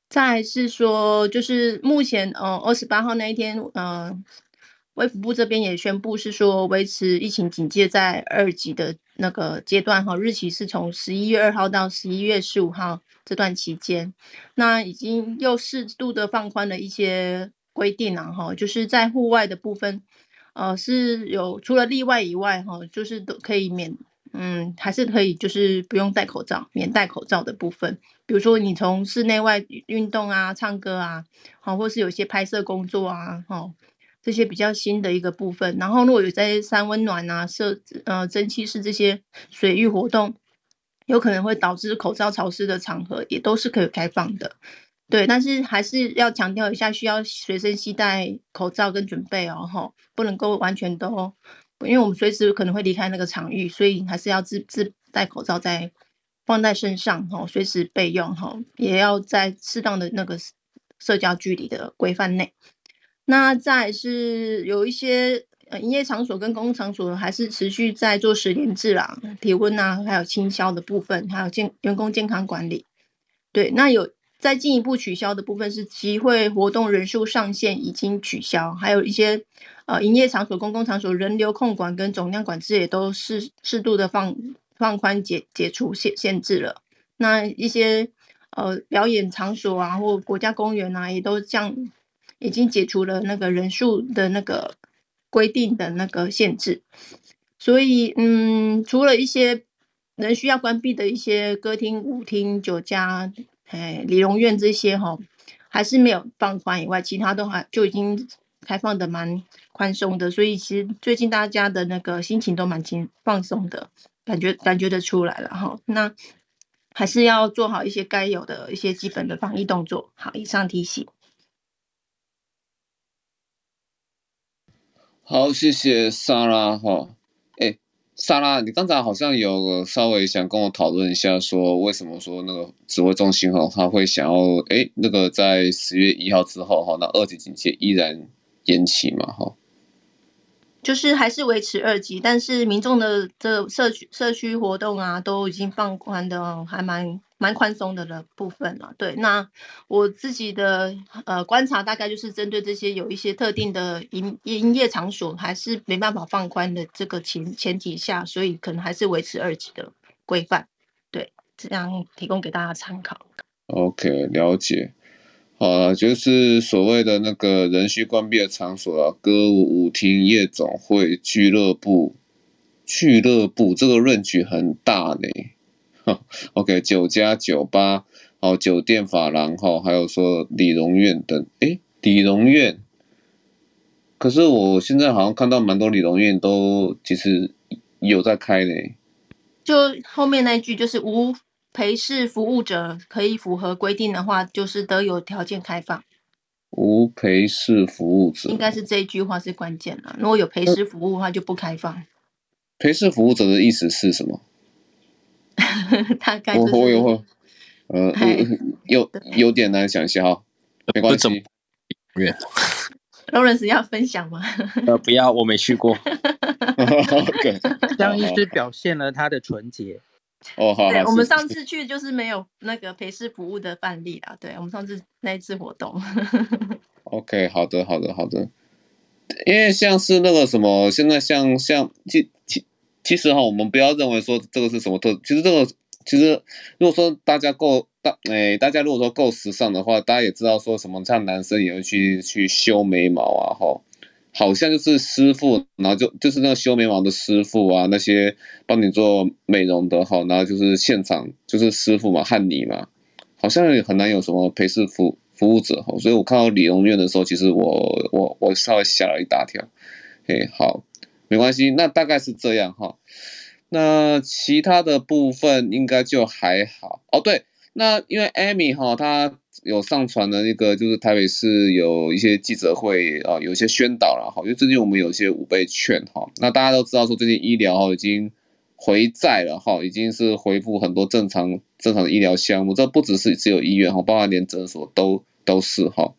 再是说，就是目前呃二十八号那一天，呃，卫福部这边也宣布是说维持疫情警戒在二级的那个阶段哈，日期是从十一月二号到十一月十五号这段期间，那已经又适度的放宽了一些规定了哈，就是在户外的部分，呃是有除了例外以外哈，就是都可以免。嗯，还是可以，就是不用戴口罩，免戴口罩的部分。比如说你从室内外运动啊、唱歌啊，好，或是有些拍摄工作啊，哈，这些比较新的一个部分。然后如果有在三温暖啊、设呃蒸汽室这些水域活动，有可能会导致口罩潮湿的场合，也都是可以开放的。对，但是还是要强调一下，需要随身携带口罩跟准备哦，吼，不能够完全都。因为我们随时可能会离开那个场域，所以还是要自自带口罩在放在身上哈，随时备用哈，也要在适当的那个社交距离的规范内。那再是有一些呃营业场所跟公共场所还是持续在做实联制啦，体温啊，还有清消的部分，还有健员工健康管理。对，那有。再进一步取消的部分是集会活动人数上限已经取消，还有一些呃营业场所、公共场所人流控管跟总量管制也都适适度的放放宽解解除限限制了。那一些呃表演场所啊或国家公园啊也都降已经解除了那个人数的那个规定的那个限制。所以嗯，除了一些人需要关闭的一些歌厅、舞厅、酒家。哎，理容院这些哈，还是没有放宽以外，其他都还就已经开放的蛮宽松的，所以其实最近大家的那个心情都蛮轻放松的，感觉感觉得出来了哈。那还是要做好一些该有的一些基本的防疫动作。好，以上提醒。好，谢谢莎拉哈。莎拉，你刚才好像有稍微想跟我讨论一下，说为什么说那个指挥中心哈，他会想要诶那个在十月一号之后哈，那二级警戒依然延期嘛哈？就是还是维持二级，但是民众的这社区社区活动啊，都已经放宽的还蛮。蛮宽松的的部分了，对。那我自己的呃观察，大概就是针对这些有一些特定的营营业场所，还是没办法放宽的这个前前提下，所以可能还是维持二级的规范，对，这样提供给大家参考。OK，了解。好，就是所谓的那个人需关闭的场所啊，歌舞舞厅、夜总会、俱乐部、俱乐部，这个 range 很大呢。OK，酒家、酒吧，哦，酒店、法廊，哈，还有说理容院等，诶，理容院。可是我现在好像看到蛮多理容院都其实有在开呢。就后面那一句就是无陪侍服务者可以符合规定的话，就是得有条件开放。无陪侍服务者，应该是这一句话是关键了。如果有陪侍服务的话，就不开放。陪侍服务者的意思是什么？大概就是，我有，呃，有有点难想象，没关系。Lawrence 要分享吗？呃，不要，我没去过。江 医师表现了他的纯洁。哦，好。对，我们上次去就是没有那个陪侍服务的范例啦。对，我们上次那一次活动。OK，好的，好的，好的。因为像是那个什么，现在像像其其。其实哈，我们不要认为说这个是什么特，其实这个其实如果说大家够大，哎，大家如果说够时尚的话，大家也知道说什么，像男生也会去去修眉毛啊，哈，好像就是师傅，然后就就是那个修眉毛的师傅啊，那些帮你做美容的哈，然后就是现场就是师傅嘛，汉尼嘛，好像也很难有什么陪侍服服务者哈，所以我看到理容院的时候，其实我我我稍微吓了一大跳，哎，好。没关系，那大概是这样哈。那其他的部分应该就还好哦。对，那因为 Amy 哈，她有上传的那个，就是台北市有一些记者会啊，有一些宣导了哈。因为最近我们有一些五倍券哈，那大家都知道说最近医疗哈已经回载了哈，已经是恢复很多正常正常的医疗项目，这不只是只有医院哈，包括连诊所都都是哈。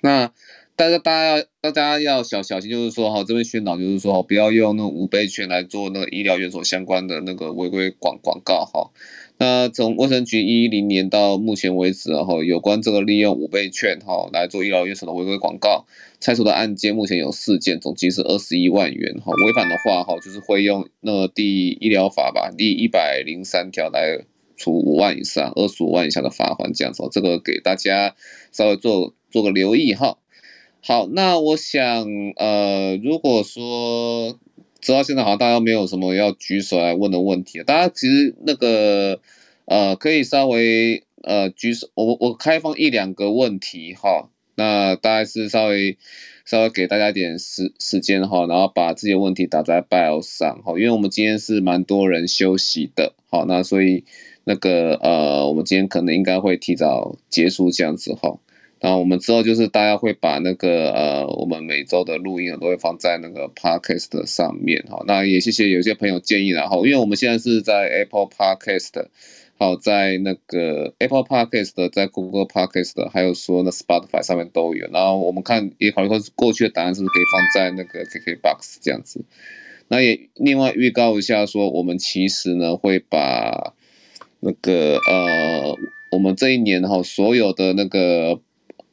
那大家大家要大家要小小心，就是说哈，这边宣导就是说哈不要用那五倍券来做那个医疗院所相关的那个违规广广告哈。那从卫生局一一零年到目前为止哈，有关这个利用五倍券哈来做医疗院所的违规广告，拆除的案件目前有四件，总计是二十一万元哈。违反的话哈，就是会用那个第医疗法吧，第一百零三条来处五万以上二十五万以下的罚款这样子。这个给大家稍微做做个留意哈。好，那我想，呃，如果说直到现在好像大家没有什么要举手来问的问题，大家其实那个，呃，可以稍微呃举手，我我开放一两个问题哈，那大概是稍微稍微给大家一点时时间哈，然后把这些问题打在 bio 上哈，因为我们今天是蛮多人休息的，好，那所以那个呃，我们今天可能应该会提早结束这样子哈。那我们之后就是大家会把那个呃，我们每周的录音都会放在那个 Podcast 上面哈。那也谢谢有些朋友建议然后，因为我们现在是在 Apple Podcast，好，在那个 Apple Podcast，在 Google Podcast，还有说那 Spotify 上面都有。然后我们看也考虑说过去的答案是不是可以放在那个 KKBox 这样子。那也另外预告一下说，我们其实呢会把那个呃，我们这一年哈所有的那个。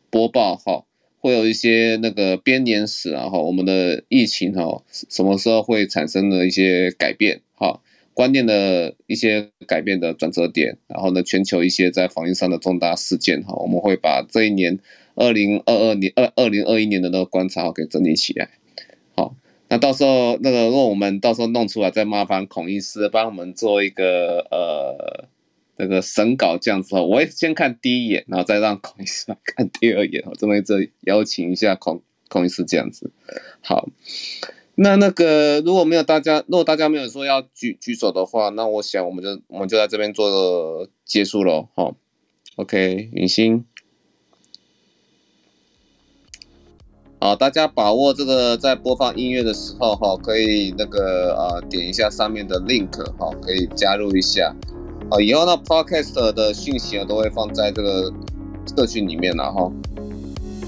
播报哈，会有一些那个编年史啊哈，我们的疫情哈，什么时候会产生的一些改变哈，观念的一些改变的转折点，然后呢，全球一些在防疫上的重大事件哈，我们会把这一年二零二二年二二零二一年的那个观察给整理起来，好，那到时候那个如果我们到时候弄出来，再麻烦孔医师帮我们做一个呃。那个审稿这样子哈，我会先看第一眼，然后再让孔医师看第二眼哈，这么一次邀请一下孔孔医师这样子。好，那那个如果没有大家，如果大家没有说要举举手的话，那我想我们就我们就在这边做个结束喽。好，OK，云昕，好，大家把握这个在播放音乐的时候哈，可以那个啊点一下上面的 link 哈，可以加入一下。啊，以后那，Podcast 的讯息啊都会放在这个社群里面了哈。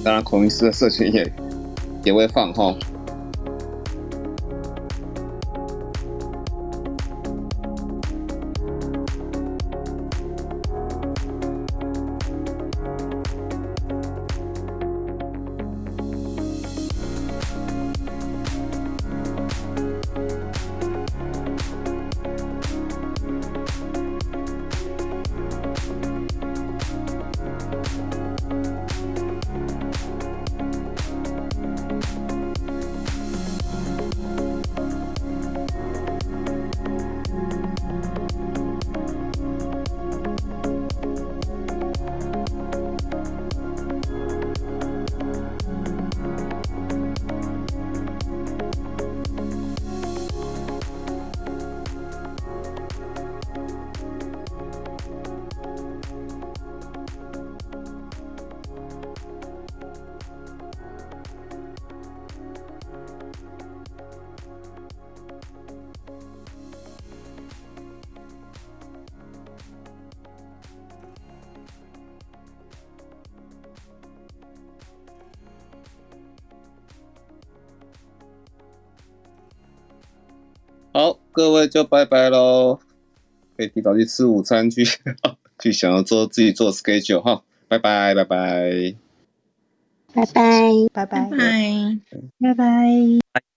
当然，孔明师的社群也也会放哈。就拜拜喽，可以提早去吃午餐去，去想要做自己做 schedule 哈，拜拜。拜拜，拜拜。拜拜。拜拜。拜拜。